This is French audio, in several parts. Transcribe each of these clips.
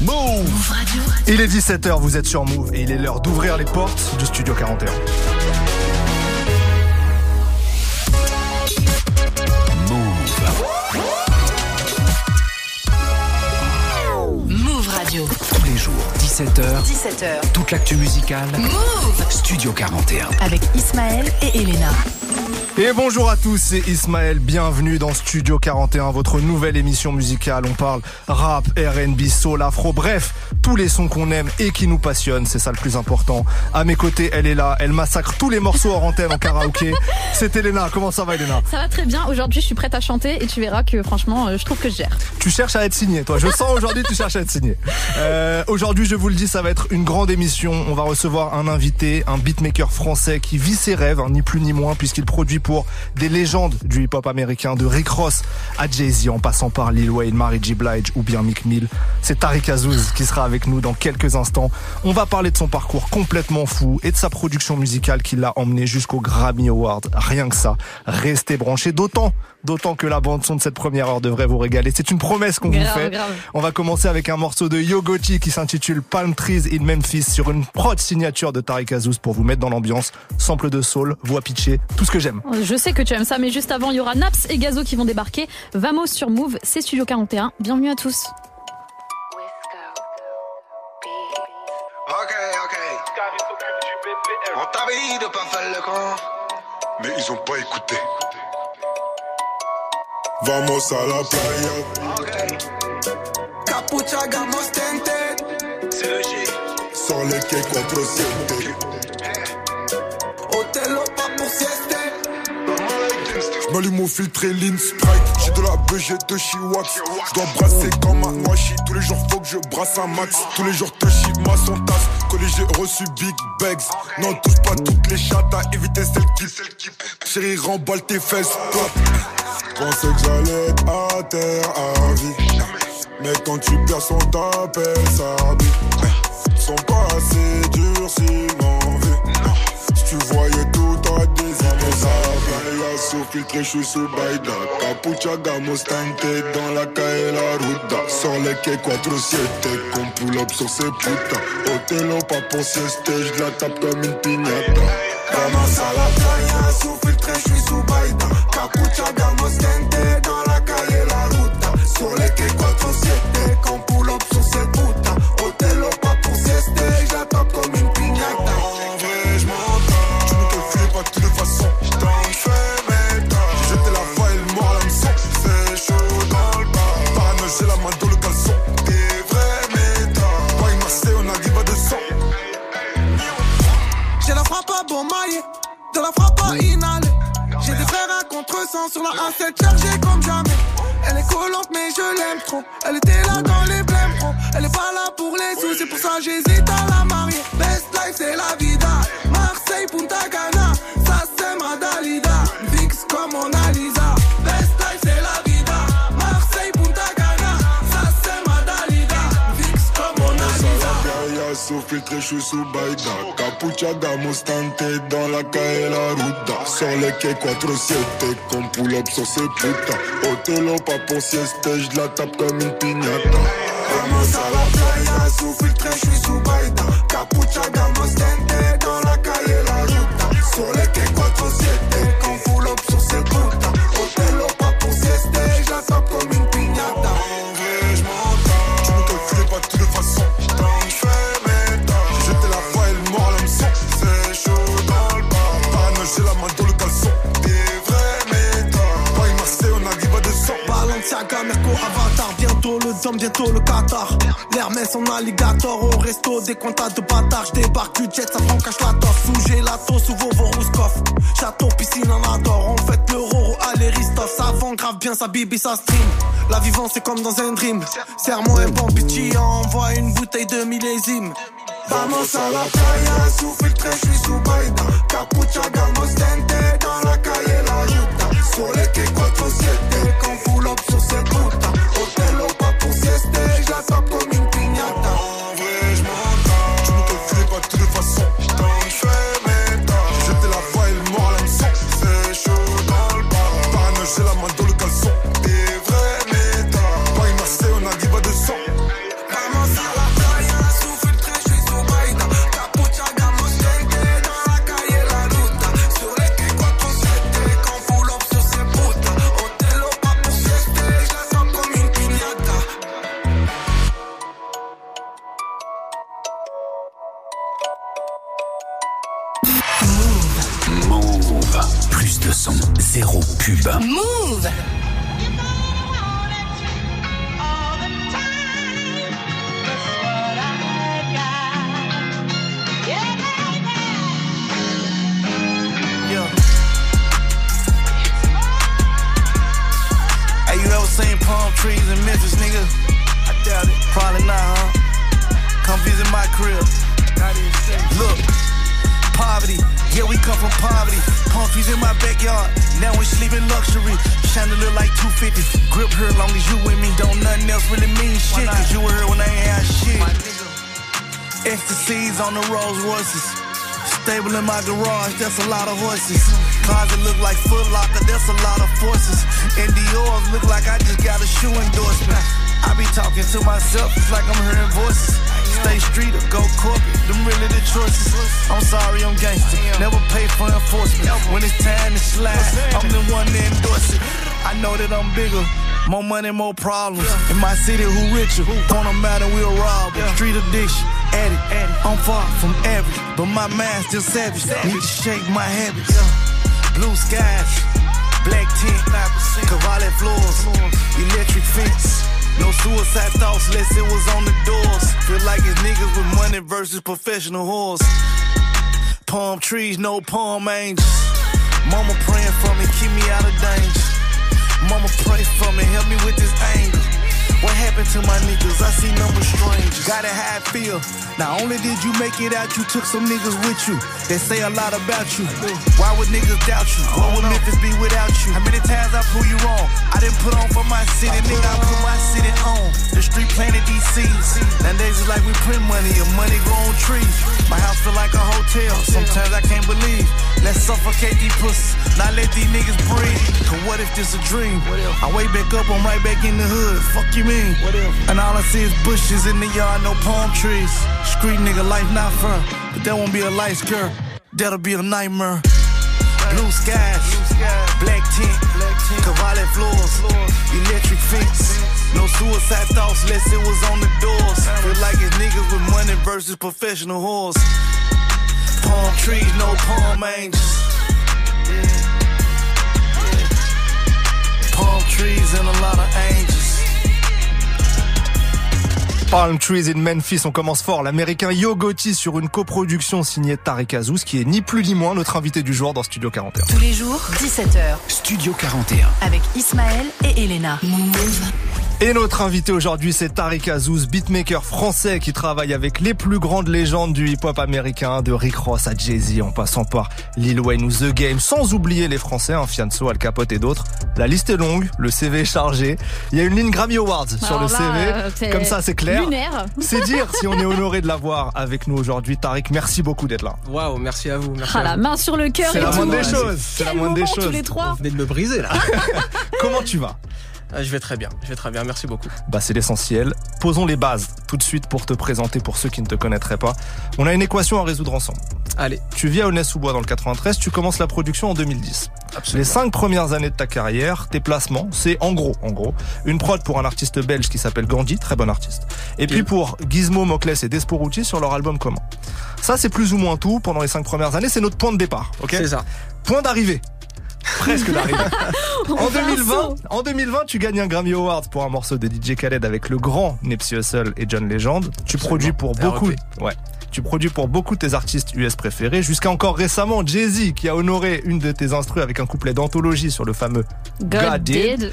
Move Radio. Il est 17h, vous êtes sur Move et il est l'heure d'ouvrir les portes du Studio 41. Move Radio. Tous les jours, 17h. 17h. Toute l'actu musicale. Move Studio 41. Avec Ismaël et Elena. Et bonjour à tous, c'est Ismaël, bienvenue dans Studio 41, votre nouvelle émission musicale. On parle rap, RB, soul, afro, bref, tous les sons qu'on aime et qui nous passionnent, c'est ça le plus important. À mes côtés, elle est là, elle massacre tous les morceaux en antenne en karaoké. C'est Elena, comment ça va Elena? Ça va très bien, aujourd'hui je suis prête à chanter et tu verras que franchement euh, je trouve que je gère. Tu cherches à être signé, toi, je sens aujourd'hui tu cherches à être signé. Euh, aujourd'hui je vous le dis, ça va être une grande émission, on va recevoir un invité, un beatmaker français qui vit ses rêves, hein, ni plus ni moins, puisqu'il produit pour des légendes du hip-hop américain, de Rick Ross à Jay-Z en passant par Lil Wayne, Mary J. Blige ou bien Mick Mill. C'est Tariq Azouz qui sera avec nous dans quelques instants. On va parler de son parcours complètement fou et de sa production musicale qui l'a emmené jusqu'au Grammy Award. Rien que ça. Restez branchés, d'autant D'autant que la bande son de cette première heure devrait vous régaler. C'est une promesse qu'on vous fait. On va commencer avec un morceau de Yogoti qui s'intitule Palm Trees in Memphis sur une prod signature de Tariq Azouz pour vous mettre dans l'ambiance. Sample de soul, voix pitchée, tout ce que j'aime. Je sais que tu aimes ça, mais juste avant, il y aura Naps et Gazo qui vont débarquer. Vamos sur Move, c'est Studio 41. Bienvenue à tous. Ok, ok. On t'avait dit de pas faire le con. Mais ils ont pas écouté. Vamos a la playa. Capucha, gamos, tented. C'est le G. Sur les quais 407. Hôtel au pas pour sieste. J'm'allume au filtré Lean Sprite. J'ai de la BG de Chiwax. J'dois brasser comme un noachi. Tous les jours faut que je brasse un max. Tous les jours te ma son tasse. Collé j'ai reçu Big Bags. Non, touche pas toutes les chattes à éviter celle qui. Chérie, remballe tes fesses. Pop. Pensais que j'allais être à terre à vie. Mais quand tu perds son t'appelles ça vie. Sont pas assez durs sinon vu. Si tu voyais tout à Playa sous filtré, je suis sous Baïda Capucha, gamos, teinté dans la calle la ruta Sur les quais 4-7, qu'on pull up sur ces putains Hôtel pas pour sieste, je la tape comme une pignata Vamos a la playa, sous filtré, je suis sous Baïda. Capucha, sur la A7 chargée comme jamais. Elle est collante, mais je l'aime trop. Elle était là dans les blèmes pro. Elle est pas là pour les sous, c'est pour ça j'hésite à la marier. Best life, c'est la vida. Marseille, Punta Cana. Playa sous filtré, je suis sous Baïda. Capucha, gamos, tenté dans la calle la ruta. Sur les quais 4-7, qu'on pull up sur ces putains. Hôtel pas pour sieste, je la tape comme une pignata Vamos a la playa, sous filtré, je suis sous Dom, bientôt le Qatar. L'Hermès en alligator, au resto, des comptas de bâtards. J'débarque du jet, ça prend cache la torse. Sous gelato, sous vos Rouskov. Château, piscine, en adore. On fête le Roro, allez, Ristov. Ça vend grave bien, sa bibi, ça stream. La vivance, c'est comme dans un dream. Serre-moi un bon petit, envoie une bouteille de millésime. Vamos a la playa, sous filtré, je suis sous Baïda. Capucha, gamos, tente, dans la calle, la ruta. Sur les quais 407, qu'on pull up sur ces putains. Hôtel au pas pour Move Royces. Stable in my garage, that's a lot of horses. Closet look like Foot Locker, that's a lot of forces. And Dior's look like I just got a shoe endorsement. I be talking to myself, it's like I'm hearing voices. Stay street or go corporate, them really the choices. I'm sorry, I'm gangster. Never pay for enforcement. When it's time to slide, I'm the one to endorse it. I know that I'm bigger. More money, more problems. In my city, who richer? Out and we'll rob. Street addiction, I'm far from average, but my mind's still savage. Need to shake my habits. Blue skies, black tint, Cavalli floors, electric fence. No suicide thoughts unless it was on the doors. Feel like it's niggas with money versus professional whores. Palm trees, no palm angels. Mama praying for me, keep me out of danger. Mama pray for me, help me with this anger. What happened to my niggas? I see numbers strangers. Got it how feel. Not only did you make it out, you took some niggas with you. They say a lot about you. Why would niggas doubt you? What would Memphis be without you? How many times I prove you wrong? I didn't put on for my city, nigga. I put my city on. The street planted these seeds. Nowadays it's like we print money, and money grow on trees. My house feel like a hotel. Sometimes I can't believe. Let's suffocate these pussies. Not let these niggas breathe. Cause what if this a dream? I wake back up, I'm right back in the hood. Fuck you mean? And all I see is bushes in the yard, no palm trees. Street nigga life not fair. But that won't be a light skirt. That'll be a nightmare. Blue skies, black tint, Cavalli floors, electric fence. No suicide thoughts unless it was on the doors. Feel like it's niggas with money versus professional whores. Palm trees, no palm angels. Palm trees and a lot of angels. Palm Trees in Memphis, on commence fort. L'américain Yo Gotti sur une coproduction signée Tarek Azouz, qui est ni plus ni moins notre invité du jour dans Studio 41. Tous les jours, 17h, Studio 41. avec Ismaël et Elena. Move. Et notre invité aujourd'hui, c'est Tariq Azouz, beatmaker français qui travaille avec les plus grandes légendes du hip-hop américain, de Rick Ross à Jay-Z, en passant par Lil Wayne ou The Game, sans oublier les Français, hein, Fianso, Al Capote et d'autres. La liste est longue, le CV est chargé. Il y a une ligne Grammy Awards sur Alors le là, CV. euh, Comme ça, c'est clair. C'est dire si on est honoré de l'avoir avec nous aujourd'hui. Tariq, merci beaucoup d'être là. Waouh, merci à vous. Merci Ah, à la vous. main sur le cœur C'est et la moindre des choses. C'est la moindre des moment, tous choses. les trois. Vous venez de me briser là. Comment tu vas? Je vais très bien, je vais très bien, merci beaucoup. Bah c'est l'essentiel. Posons les bases tout de suite pour te présenter pour ceux qui ne te connaîtraient pas. On a une équation à résoudre ensemble. Allez, Tu vis à Aulnay-sous-Bois dans le 93, tu commences la production en 2010. Les cinq premières années de ta carrière, tes placements, c'est en gros, en gros, une prod pour un artiste belge qui s'appelle Gandhi, très bon artiste. Et puis pour Gizmo, Mokles et Desporucci sur leur album commun. Ça, c'est plus ou moins tout pendant les cinq premières années, c'est notre point de départ, ok c'est ça. Point d'arrivée. Presque d'arrivée. en fait un 2020, saut. en 2020, tu gagnes un Grammy Award pour un morceau de DJ Khaled avec le grand Nipsey Hussle et John Legend. Tu Absolument. produis pour beaucoup, ouais. Tu produis pour beaucoup de tes artistes US préférés, jusqu'à encore récemment Jay-Z qui a honoré une de tes instrus avec un couplet d'anthologie sur le fameux God did.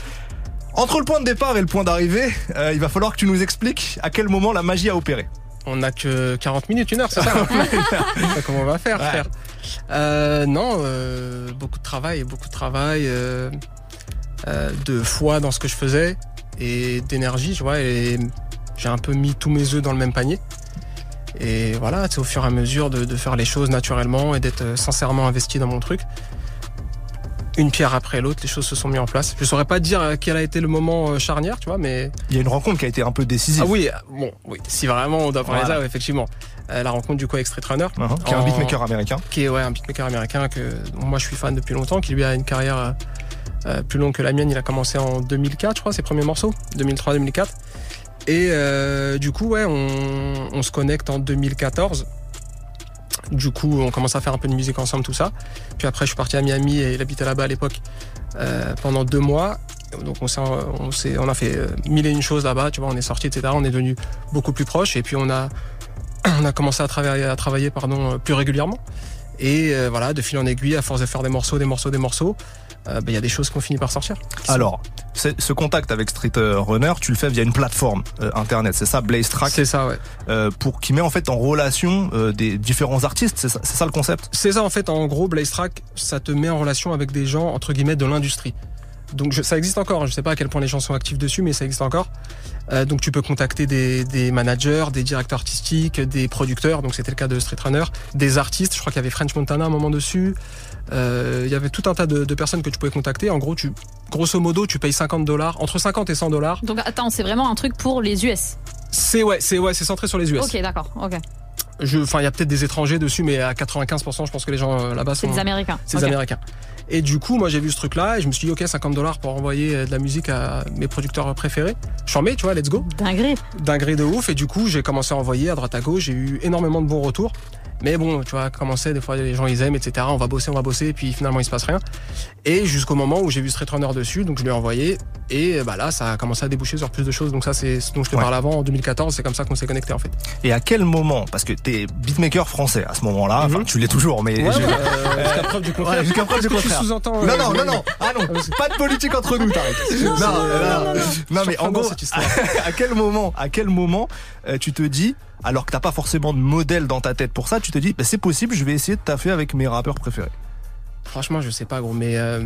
Entre le point de départ et le point d'arrivée, euh, il va falloir que tu nous expliques à quel moment la magie a opéré. On a que 40 minutes, une heure, c'est ça hein Comment on va faire, Ouais. frère? Euh, Non, euh, beaucoup de travail, beaucoup de travail, euh, euh, de foi dans ce que je faisais et d'énergie, tu vois. Et j'ai un peu mis tous mes œufs dans le même panier. Et voilà, c'est au fur et à mesure de, de faire les choses naturellement et d'être sincèrement investi dans mon truc. Une pierre après l'autre, les choses se sont mises en place. Je saurais pas dire quel a été le moment charnière, tu vois, mais Il y a une rencontre qui a été un peu décisive. ah oui, bon, oui. Si vraiment on doit parler de Voilà. ça, effectivement, la rencontre du co Street Runner, Uh-huh, qui est un beatmaker américain. qui est ouais un beatmaker américain que moi je suis fan depuis longtemps, qui lui a une carrière euh, euh, plus longue que la mienne. Il a commencé en 2004, je crois, ses premiers morceaux, 2003-2004. Et euh, du coup, ouais, on, on se connecte en 2014. Du coup, on commence à faire un peu de musique ensemble, tout ça. Puis après, je suis parti à Miami et il habitait là-bas à l'époque euh, pendant deux mois. Donc on, a fait euh, mille et une choses là-bas, tu vois, on est sorti, etc. On est devenu beaucoup plus proches et puis on a, on a commencé à travailler, à travailler pardon, plus régulièrement. Et euh, voilà, de fil en aiguille, à force de faire des morceaux, des morceaux, des morceaux, euh, bah, il y a des choses qui ont fini par sortir. Alors, ce contact avec Street euh, Runner, tu le fais via une plateforme euh, internet, c'est ça, Blaze Track, C'est ça, ouais. euh, pour qui met en fait en relation euh, des différents artistes. C'est ça, le concept? C'est ça en fait, en gros, Blaze Track, ça te met en relation avec des gens entre guillemets de l'industrie. Donc je- ça existe encore, hein. je sais pas à quel point les gens sont actifs dessus, mais ça existe encore. Euh, donc tu peux contacter des, des managers, des directeurs artistiques, des producteurs, donc c'était le cas de Street Runner, des artistes, je crois qu'il y avait French Montana à un moment dessus. Euh, il y avait tout un tas de, de personnes que tu pouvais contacter. En gros, tu, grosso modo, tu payes 50 dollars, entre 50 et 100 dollars. Donc attends, c'est vraiment un truc pour les US. C'est ouais, c'est ouais, c'est centré sur les US. Ok, d'accord. Ok. Enfin, il y a peut-être des étrangers dessus, mais à 95%, je pense que les gens euh, là-bas C'est sont. des Américains. C'est Ok. des Américains. Et du coup, moi, j'ai vu ce truc-là et je me suis dit, ok, 50 dollars pour envoyer euh, de la musique à mes producteurs préférés. J'en mets, tu vois, let's go. Dinguerie. D'un gré de ouf. Et du coup, j'ai commencé à envoyer à droite à gauche. J'ai eu énormément de bons retours. Mais bon, tu vois, commencer, des fois, les gens, ils aiment, etc. On va bosser, on va bosser. Et puis finalement, il se passe rien. Et jusqu'au moment où j'ai vu Street Runner dessus, donc je lui ai envoyé. Et bah là, ça a commencé à déboucher sur plus de choses. Donc ça, c'est ce dont je te Ouais. parle avant, en 2014. C'est comme ça qu'on s'est connecté, en fait. Et à quel moment, parce que t'es beatmaker français à ce moment-là, enfin Mhm. tu l'es toujours, mais Ouais, je- ouais, euh, jusqu'à preuve du contraire. Ouais, jusqu'à preuve du tu contraire. sous-entends, Non, euh, non, non, non, ah non, pas de politique entre nous, t'arrêtes. Non, non, non, non, mais en gros, à quel moment, à quel moment euh, tu te dis, alors que t'as pas forcément de modèle dans ta tête pour ça, tu te dis, bah, c'est possible, je vais essayer de taffer avec mes rappeurs préférés. Franchement, je sais pas, gros, mais euh,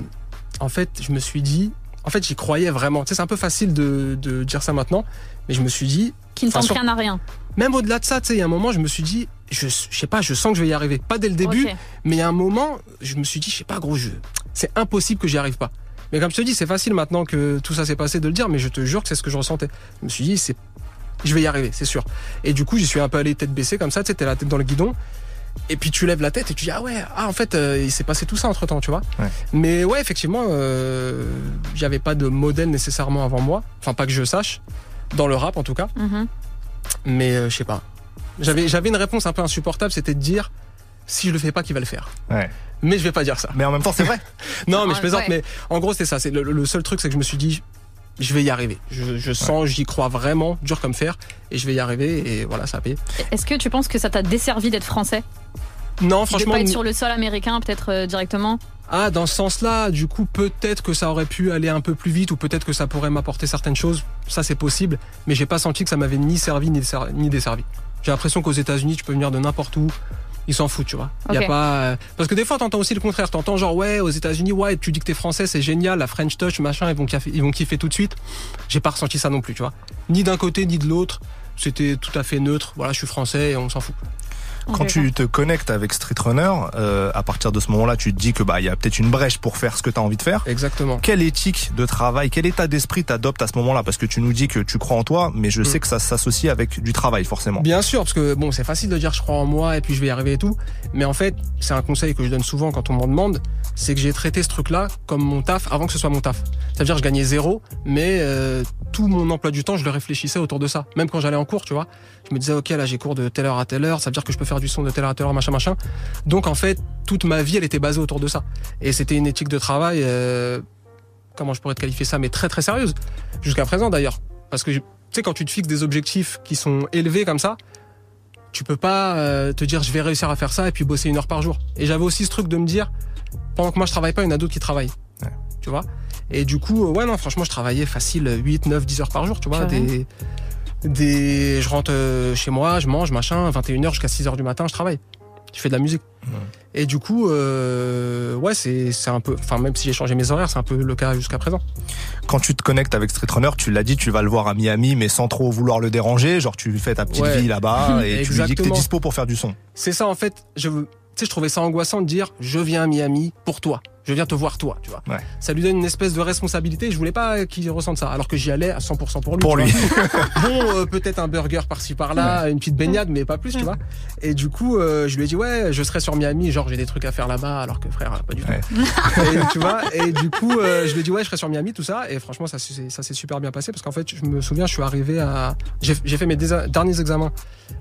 en fait, je me suis dit, en fait, j'y croyais vraiment. Tu sais, c'est un peu facile de, de dire ça maintenant, mais je me suis dit, Qui ne tente rien à rien. même au-delà de ça, tu sais, il y a un moment, je me suis dit, je, je sais pas, je sens que je vais y arriver. Pas dès le début, mais il y a un moment, je me suis dit, je sais pas, gros, je, c'est impossible que j'y arrive pas. Mais comme je te dis, c'est facile maintenant que tout ça s'est passé de le dire, mais je te jure que c'est ce que je ressentais. Je me suis dit, c'est, je vais y arriver, c'est sûr. Et du coup, j'y suis un peu allé tête baissée comme ça, tu sais, t'es la tête dans le guidon. Et puis tu lèves la tête et tu dis ah ouais ah en fait euh, il s'est passé tout ça entre temps tu vois Ouais. mais ouais effectivement euh, j'avais pas de modèle nécessairement avant moi enfin pas que je sache dans le rap en tout cas Mhm. mais euh, je sais pas j'avais j'avais une réponse un peu insupportable c'était de dire si je le fais pas qui va le faire? Ouais. mais je vais pas dire ça Mais en même temps, c'est vrai. non mais Ah, je plaisante ouais. mais en gros c'est ça c'est le, le seul truc c'est que je me suis dit je vais y arriver je, je sens j'y crois vraiment dur comme fer et je vais y arriver et voilà ça a payé Est-ce que tu penses que ça t'a desservi d'être français? Non De franchement pas être sur le sol américain, peut-être euh, directement? Ah, dans ce sens-là, du coup, peut-être que ça aurait pu aller un peu plus vite ou peut-être que ça pourrait m'apporter certaines choses. Ça, c'est possible. Mais j'ai pas senti que ça m'avait ni servi ni desservi. J'ai l'impression qu'aux États-Unis, tu peux venir de n'importe où. Ils s'en foutent, tu vois. Y a pas euh, parce que des fois t'entends aussi le contraire. T'entends genre ouais aux États-Unis ouais tu dis que t'es français c'est génial la French touch machin ils vont kiffer, ils vont kiffer tout de suite. J'ai pas ressenti ça non plus tu vois. Ni d'un côté ni de l'autre. C'était tout à fait neutre. Voilà je suis français et on s'en fout. Quand tu te connectes avec Street Runner, euh, à partir de ce moment-là, tu te dis que bah il y a peut-être une brèche pour faire ce que tu as envie de faire. Exactement. Quelle éthique de travail, quel état d'esprit t'adoptes à ce moment-là? Parce que tu nous dis que tu crois en toi, mais je Mm. sais que ça s'associe avec du travail forcément. Bien sûr, parce que bon, c'est facile de dire je crois en moi et puis je vais y arriver et tout. Mais en fait, c'est un conseil que je donne souvent quand on m'en demande, c'est que j'ai traité ce truc-là comme mon taf avant que ce soit mon taf. Ça veut dire que je gagnais zéro, mais euh, tout mon emploi du temps, je le réfléchissais autour de ça. Même quand j'allais en cours, tu vois, je me disais ok là j'ai cours de telle heure à telle heure, ça veut dire que je peux faire du son de telle heure à telle heure, machin machin. Donc en fait, toute ma vie, elle était basée autour de ça. Et c'était une éthique de travail. euh, comment je pourrais te qualifier ça, mais très très sérieuse. Jusqu'à présent d'ailleurs. Parce que tu sais, quand tu te fixes des objectifs qui sont élevés comme ça, tu peux pas euh, te dire je vais réussir à faire ça et puis bosser une heure par jour. Et j'avais aussi ce truc de me dire, pendant que moi je travaille pas, il y en a d'autres qui travaillent. Ouais. Tu vois? Et du coup, euh, ouais, non, franchement, je travaillais facile 8, 9, 10 heures par jour, tu vois. Des, des, je rentre euh, chez moi, je mange, machin, 21h jusqu'à 6 heures du matin, je travaille. Je fais de la musique. Et du coup, euh, ouais, c'est c'est un peu, enfin, même si j'ai changé mes horaires, c'est un peu le cas jusqu'à présent. Quand tu te connectes avec Street Runner, tu l'as dit, tu vas le voir à Miami, mais sans trop vouloir le déranger. Genre tu fais ta petite Ouais. vie là-bas et tu lui dis que t'es dispo pour faire du son. C'est ça en fait. Je, tu sais, je trouvais ça angoissant de dire je viens à Miami pour toi. Je viens te voir toi, tu vois. Ouais. Ça lui donne une espèce de responsabilité. Je voulais pas qu'il ressente ça, alors que j'y allais à 100% pour lui. Pour bon, euh, peut-être un burger par-ci par-là, une petite baignade, mais pas plus, tu vois. Et du coup, euh, je lui ai dit ouais, je serai sur Miami, genre j'ai des trucs à faire là-bas, alors que frère, pas du tout. Ouais. Et, tu vois. Et du coup, euh, je lui ai dit ouais, je serai sur Miami, tout ça. Et franchement, ça s'est ça s'est super bien passé parce qu'en fait, je me souviens, je suis arrivé à, j'ai fait mes derniers examens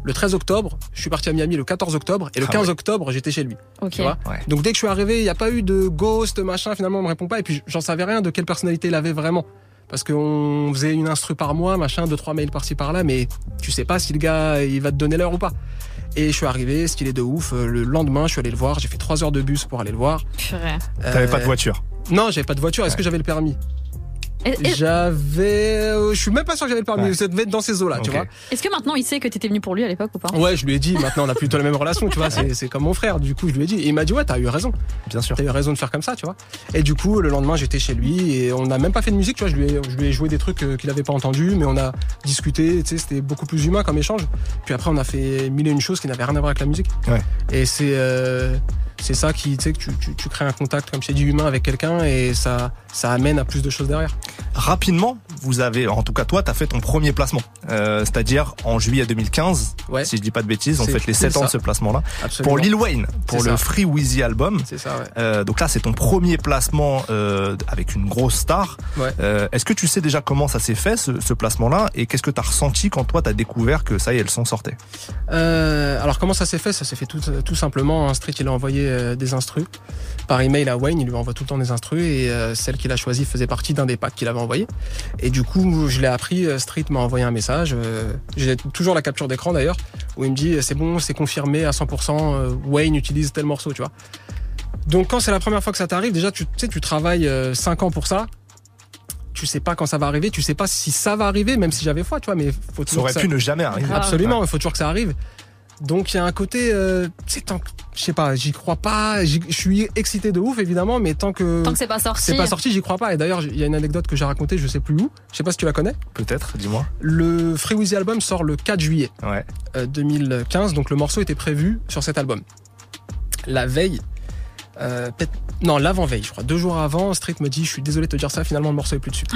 le 13 octobre. Je suis parti à Miami le 14 octobre et le Ah 15 ouais. octobre, j'étais chez lui. Ok. Tu vois Ouais. Donc dès que je suis arrivé, il n'y a pas eu de ghost, machin, finalement on me répond pas. Et puis j'en savais rien de quelle personnalité il avait vraiment. Parce qu'on faisait une instru par mois, machin, deux, trois mails par-ci par-là, mais tu sais pas si le gars il va te donner l'heure ou pas. Et je suis arrivé, stylé de ouf. Euh, Le lendemain, je suis allé le voir. J'ai fait trois heures de bus pour aller le voir. Purée. T'avais Euh, pas de voiture. Non, j'avais pas de voiture. Est-ce Ouais. que j'avais le permis? Et- J'avais. euh, je suis même pas sûr que j'avais le permis. Ouais. Ça devait être dans ces eaux-là, tu vois. Est-ce que maintenant il sait que t'étais venu pour lui à l'époque ou pas? Ouais, je lui ai dit. Maintenant, on a plutôt la même relation, tu vois. C'est c'est comme mon frère. Du coup, je lui ai dit. Et il m'a dit, ouais, t'as eu raison. Bien sûr. T'as eu raison de faire comme ça, tu vois. Et du coup, le lendemain, j'étais chez lui et on n'a même pas fait de musique, tu vois. Je lui ai, je lui ai joué des trucs euh, qu'il avait pas entendus, mais on a discuté, tu sais, c'était beaucoup plus humain comme échange. Puis après, on a fait mille et une choses qui n'avaient rien à voir avec la musique. Ouais. Et c'est euh, c'est ça qui, tu sais, que tu, tu, tu crées un contact, comme je t'ai dit, humain avec quelqu'un et ça, ça amène à plus de choses derrière. Rapidement, vous avez, en tout cas toi, t'as fait ton premier placement. Euh, C'est-à-dire en juillet 2015, Ouais. si je dis pas de bêtises, on fait les 7 pile ans de ce placement-là. Pour Lil Wayne, pour le ça. Free Weezy album. C'est ça, ouais. Euh, donc là, c'est ton premier placement euh, avec une grosse star. Ouais. Est-ce que tu sais déjà comment ça s'est fait, ce, ce placement-là Et qu'est-ce que t'as ressenti quand toi, t'as découvert que ça y est, le son sortait alors comment ça s'est fait? Ça s'est fait tout, tout simplement. Un street, il a envoyé des instrus par email à Wayne. Il lui envoie tout le temps des instrus et celle qu'il a choisie faisait partie d'un des packs qu'il avait envoyé. Et du coup, je l'ai appris. Street m'a envoyé un message. Euh, J'ai toujours la capture d'écran d'ailleurs où il me dit c'est bon, c'est confirmé à 100%. euh, Wayne utilise tel morceau, tu vois. Donc quand c'est la première fois que ça t'arrive, déjà tu sais, tu travailles 5 ans pour ça. Tu sais pas quand ça va arriver, tu sais pas si ça va arriver, même si j'avais foi, tu vois, mais faut Ça toujours aurait que pu ne jamais arriver. Absolument, il faut toujours que ça arrive. Donc il y a un côté, euh, sais, tant que- je sais pas, j'y crois pas, je suis excité de ouf évidemment, mais tant que, Tant que c'est pas sorti. c'est pas sorti, j'y crois pas. Et d'ailleurs, il y a une anecdote que j'ai racontée, je sais plus où, je sais pas si tu la connais. Peut-être, dis-moi. Le Free Wheezy album sort le 4 juillet Ouais. euh, 2015, donc le morceau était prévu sur cet album. La veille, euh, peut-être- non, l'avant-veille, je crois, deux jours avant, Street me dit, je suis désolé de te dire ça, finalement le morceau est plus dessus.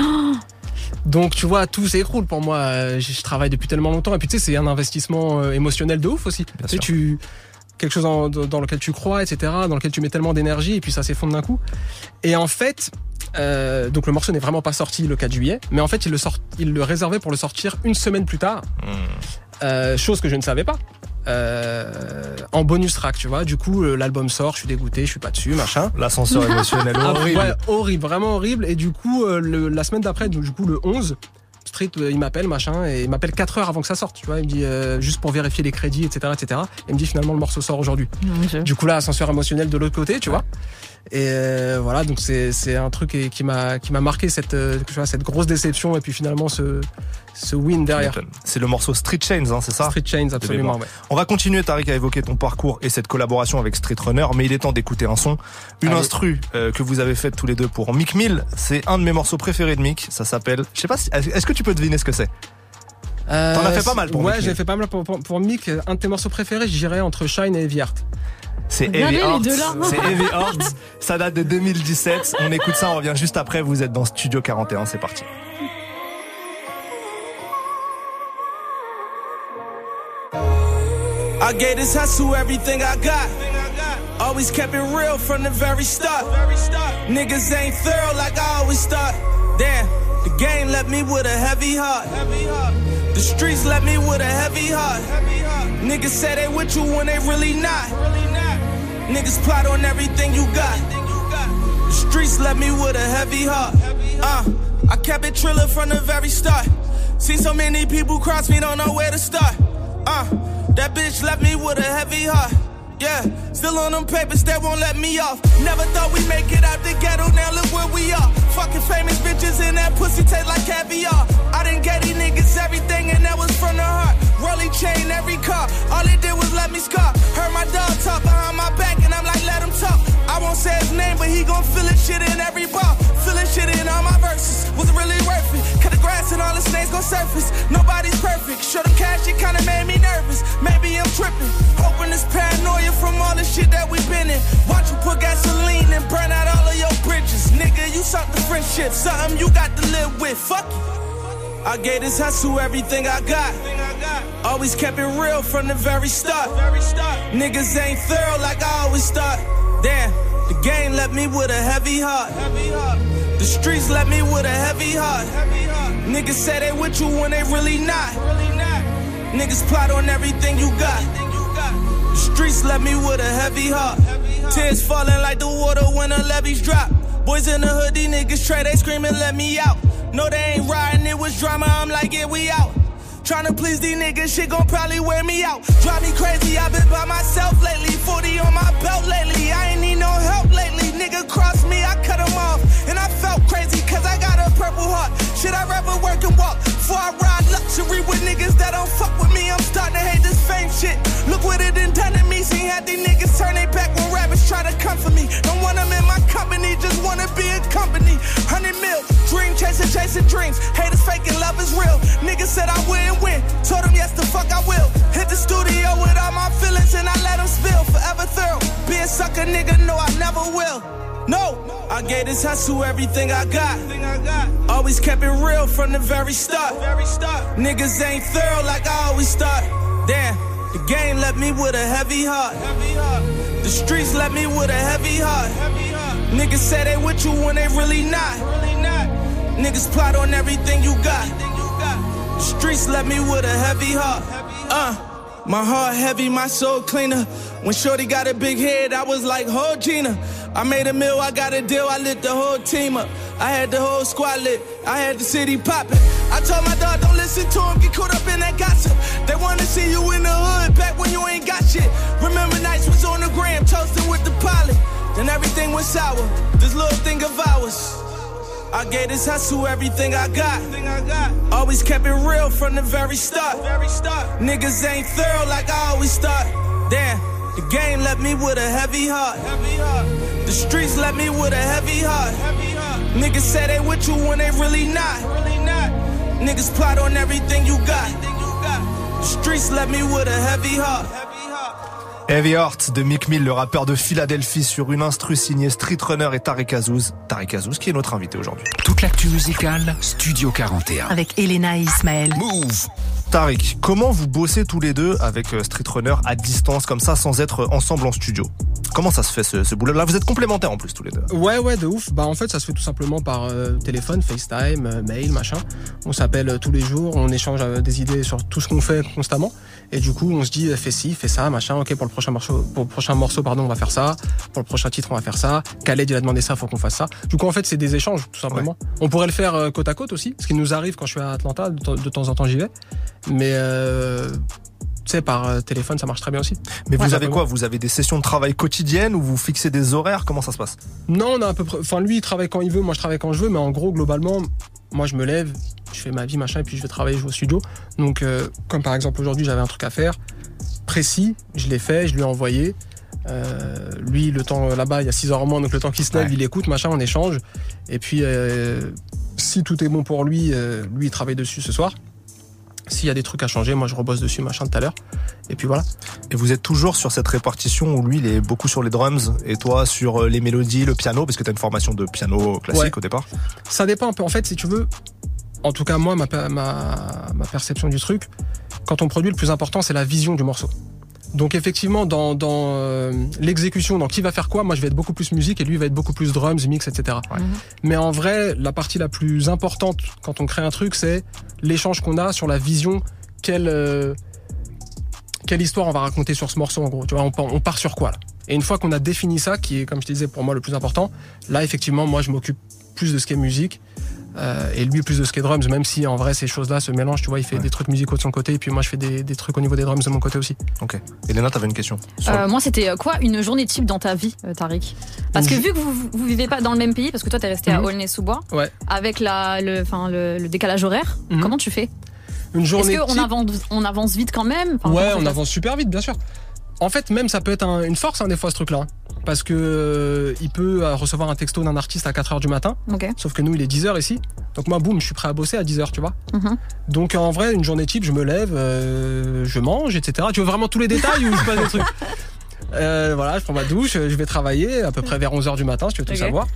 Donc tu vois, tout s'écroule pour moi. Euh, Je, je travaille depuis tellement longtemps et puis tu sais, c'est un investissement euh, émotionnel de ouf aussi. Bien tu sais, tu quelque chose en- dans lequel tu crois, etc., dans lequel tu mets tellement d'énergie et puis ça s'effondre d'un coup. Et en fait, euh, donc le morceau n'est vraiment pas sorti le 4 juillet, mais en fait il le sort, il le réservait pour le sortir une semaine plus tard. Hmm. Euh, chose que je ne savais pas. Euh, en bonus track, tu vois. Du coup, euh, l'album sort, je suis dégoûté, je suis pas dessus, machin. L'ascenseur émotionnel Ah, horrible. ouais, horrible, vraiment horrible. Et du coup, euh, le- la semaine d'après, donc, du coup, le 11, Street, euh, il m'appelle, machin, et il m'appelle 4 heures avant que ça sorte, tu vois. Il me dit, euh, juste pour vérifier les crédits, etc., etc. Et il me dit, finalement, le morceau sort aujourd'hui. Du coup, là, ascenseur émotionnel de l'autre côté, tu vois. Et euh, voilà, donc c'est un truc qui qui m'a qui m'a marqué cette euh, tu vois, cette grosse déception et puis finalement ce ce win derrière. C'est le morceau Street Chains, hein, c'est ça Street Chains, absolument. Ouais. On va continuer, Tariq, à évoquer ton parcours et cette collaboration avec Street Runner, mais il est temps d'écouter un son. Une Allez. instru euh, que vous avez faite tous les deux pour Mick Mill. C'est un de mes morceaux préférés de Mick. Ça s'appelle. Je sais pas si. Est-ce que tu peux deviner ce que c'est Euh, T'en as fait pas mal pour Ouais, j'ai fait pas mal pour, pour, pour Mick. Un de tes morceaux préférés, je dirais entre Shine et Heavy Heart. C'est Heavy Heart. C'est Heavy Heart. Ça date de 2017. On écoute ça, on revient juste après. Vous êtes dans Studio 41. C'est parti. I gave this hustle everything I got. Always kept it real from the very start. Niggas ain't thorough like I always thought. Damn, the game left me with a heavy heart. The streets left me with a heavy heart. Niggas say they with you when they really not. Niggas plot on everything you got. The streets left me with a heavy heart. Uh, I kept it trillin' from the very start. Seen so many people cross me, don't know where to start. Uh, that bitch left me with a heavy heart. Yeah, still on them papers that won't let me off. Never thought we'd make it out the ghetto, now look where we are. Fucking famous bitches and that pussy taste like caviar. I didn't get these niggas everything and that was from the heart. Rolly chain every car, all it did was let me scar. Heard my dog talk behind my back say his name, but he gon' feel it shit in every bar. Feeling shit in all my verses. Was it really worth it? Cut the grass and all the snakes gon' surface. Nobody's perfect. Show them cash, it kinda made me nervous. Maybe I'm tripping. Hoping this paranoia from all the shit that we've been in. Watch you put gasoline and burn out all of your bridges. Nigga, you suck the friendship. Something you got to live with. Fuck you. I gave this hustle everything I got. Always kept it real from the very start. Niggas ain't thorough like I always thought. Damn, the game left me with a heavy heart. The streets left me with a heavy heart. Niggas say they with you when they really not. Niggas plot on everything you got. The streets left me with a heavy heart. Tears falling like the water when the levees drop. Boys in the hood, these niggas try, they screaming, let me out. No, they ain't riding, it was drama, I'm like, yeah, we out. Tryna please these niggas, shit gon' probably wear me out. Drive me crazy, I've been by myself lately. 40 on my belt lately, I ain't need no help lately. Nigga cross me, I cut him off. And I felt crazy, cause I got a purple heart. Should I rather work and walk? Before I ride luxury with niggas that don't fuck with me, I'm starting to hate this fame shit. Look what it done done to me, seen had these niggas turn their back when rabbits try to come for me. Don't want them in my company, just wanna be a company. 100 mil, dream chasing, chasing dreams. Haters faking, love is real. Niggas said I wouldn't win, told them yes, the fuck I will. Hit the studio with all my feelings and I let them spill. Forever thorough, be a sucker nigga, no, I never will. No, I gave this hustle everything I got. Always kept it real from the very start. Niggas ain't thorough like I always thought. Damn, the game left me with a heavy heart. The streets left me with a heavy heart. Niggas say they with you when they really not. Niggas plot on everything you got. The streets left me with a heavy heart. Uh. My heart heavy, my soul cleaner. When Shorty got a big head, I was like, oh Gina. I made a meal, I got a deal, I lit the whole team up. I had the whole squad lit, I had the city popping. I told my dog, don't listen to him, get caught up in that gossip. They wanna see you in the hood, back when you ain't got shit. Remember nights was on the gram, toasting with the pilot. Then everything was sour, this little thing of ours. I gave this hustle everything I got. Always kept it real from the very start. Niggas ain't thorough like I always thought. Damn, the game left me with a heavy heart. The streets left me with a heavy heart. Niggas say they with you when they really not. Niggas plot on everything you got. The streets left me with a heavy heart. Heavy Heart de Mick Mill, le rappeur de Philadelphie sur une instru signée Street Runner et Tarek Azouz. Tarek Azouz qui est notre invité aujourd'hui. Toute l'actu musicale, Studio 41. Avec Elena et Ismaël. Move Tarek, comment vous bossez tous les deux avec euh, Street Runner à distance comme ça sans être ensemble en studio? Comment ça se fait ce, ce boulot-là Vous êtes complémentaires en plus tous les deux. Ouais, ouais, de ouf. Bah en fait, ça se fait tout simplement par euh, téléphone, FaceTime, euh, mail, machin. On s'appelle euh, tous les jours, on échange des idées sur tout ce qu'on fait constamment. Et du coup, on se dit, fais ci, fais ça, machin. Ok, pour le prochain morceau, pour le prochain morceau, pardon, on va faire ça. Pour le prochain titre, on va faire ça. Khaled, il a demandé ça, faut qu'on fasse ça. Du coup, en fait, c'est des échanges, tout simplement. On pourrait le faire côte à côte aussi, ce qui nous arrive quand je suis à Atlanta. De, temps- de temps en temps, j'y vais. Mais euh, sais, par euh, téléphone, ça marche très bien aussi. Mais vous avez quoi? Vous avez des sessions de travail quotidiennes ou vous fixez des horaires? Comment ça se passe? Non, on a à peu près. Enfin, lui, il travaille quand il veut, moi, je travaille quand je veux, mais en gros, globalement, moi, je me lève, je fais ma vie, machin, et puis je vais travailler, je vais au studio. Donc, euh, comme par exemple, aujourd'hui, j'avais un truc à faire précis, je l'ai fait, je lui ai envoyé. Euh, lui, le temps là-bas, il y a 6 heures en moins, donc le temps qu'il se lève, Ouais. il écoute, machin, on échange. Et puis, euh, si tout est bon pour lui, lui, il travaille dessus ce soir. S'il y a des trucs à changer, moi, je rebosse dessus, machin, tout à l'heure. Et puis voilà. Et vous êtes toujours sur cette répartition où lui, il est beaucoup sur les drums et toi sur euh, les mélodies, le piano, parce que tu as une formation de piano classique Ouais. au départ. Ça dépend un peu. En fait, si tu veux, en tout cas, moi, ma, per- ma, ma perception du truc, quand on produit, le plus important, c'est la vision du morceau. Donc, effectivement, dans, dans euh, l'exécution, dans qui va faire quoi, moi, je vais être beaucoup plus musique et lui va être beaucoup plus drums, mix, etc. Mais en vrai, la partie la plus importante quand on crée un truc, c'est l'échange qu'on a sur la vision, quelle, euh, quelle histoire on va raconter sur ce morceau, en gros. Tu vois, on, part- on part sur quoi, là Et une fois qu'on a défini ça, qui est, comme je te disais, pour moi, le plus important, là, effectivement, moi, je m'occupe plus de ce qui est musique. Euh, et lui plus de est drums, même si en vrai ces choses-là se mélangent, tu vois, il fait Ouais. des trucs musicaux de son côté, et puis moi je fais des, des trucs au niveau des drums de mon côté aussi. Ok. Elena, t'avais une question Euh, moi, c'était euh, quoi une journée type dans ta vie, euh, Tariq? Parce que vu que vous, vous vivez pas dans le même pays, parce que toi, t'es resté à Mhm. Aulnay-sous-Bois, Ouais. avec la, le, enfin, le, le décalage horaire, Mhm. comment tu fais? Une Est-ce journée. qu'on type- avance, on avance vite quand même? Enfin, ouais, on avance super vite, bien sûr. En fait, même ça peut être un- une force hein, des fois ce truc-là, parce que euh, il peut euh, recevoir un texto d'un artiste à 4 heures du matin, sauf que nous il est 10 heures ici. Donc moi, boum, je suis prêt à bosser à 10h, tu vois. Mhm. Donc en vrai, une journée type, je me lève, euh, je mange, etc. Tu veux vraiment tous les détails ou je passe des trucs Euh, Voilà, je prends ma douche, je vais travailler à peu près vers 11h du matin, si tu veux tout Ok. savoir.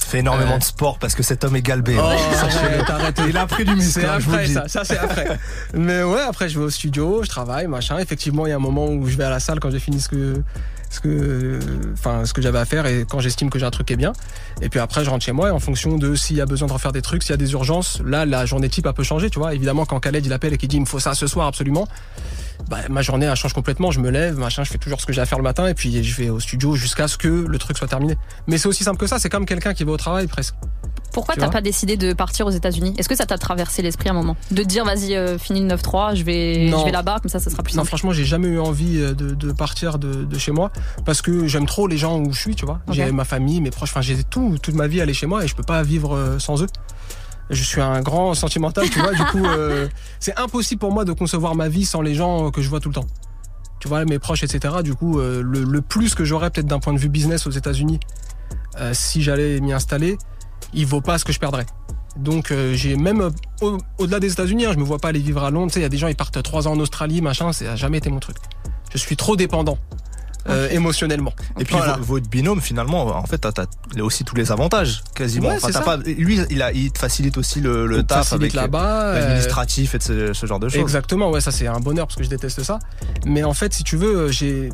Fait énormément Euh. de sport parce que cet homme est galbé. Oh, hein. Arrête. Il a pris du muscle, C'est hein, je vous le après dis. ça, ça c'est après. Mais ouais, après je vais au studio, je travaille, machin. Effectivement, il y a un moment où je vais à la salle quand j'ai fini ce que ce que enfin ce que j'avais à faire et quand j'estime que j'ai un truc qui est bien. Et puis après je rentre chez moi et en fonction de s'il y a besoin de refaire des trucs, s'il y a des urgences, là la journée type a peu changé, tu vois. Évidemment quand Khaled il appelle et qu'il dit il me faut ça ce soir absolument, bah, ma journée elle change complètement, je me lève, machin, je fais toujours ce que j'ai à faire le matin et puis je vais au studio jusqu'à ce que le truc soit terminé. Mais c'est aussi simple que ça, c'est comme quelqu'un qui va au travail presque. Pourquoi Tu t'as pas décidé de partir aux États-Unis? Est-ce que ça t'a traversé l'esprit un moment? De te dire, vas-y, euh, finis le 9-3, je vais, Non. je vais là-bas, comme ça, ça sera plus Non, simple. franchement, j'ai jamais eu envie euh, de, de partir de, de chez moi parce que j'aime trop les gens où je suis, tu vois. J'ai ma famille, mes proches, enfin, j'ai tout, toute ma vie à aller chez moi et je peux pas vivre euh, sans eux. Je suis un grand sentimental, tu vois. Du coup, euh, c'est impossible pour moi de concevoir ma vie sans les gens que je vois tout le temps. Tu vois, mes proches, etc. Du coup, euh, le, le plus que j'aurais peut-être d'un point de vue business aux États-Unis, euh, si j'allais m'y installer, il vaut pas ce que je perdrais. Donc euh, j'ai même euh, au- au-delà des États-Unis, hein, je me vois pas aller vivre à Londres. Il y a des gens ils partent trois ans en Australie, machin. Ça a jamais été mon truc. Je suis trop dépendant euh, émotionnellement. Et puis Voilà. votre binôme finalement, en fait, t'as t'as aussi tous les avantages quasiment. Ouais, Enfin, pas, lui, il, a, il te facilite aussi le, taf avec là-bas, l'administratif et ce, ce genre de choses. Exactement, ouais, ça c'est un bonheur parce que je déteste ça. Mais en fait, si tu veux, j'ai,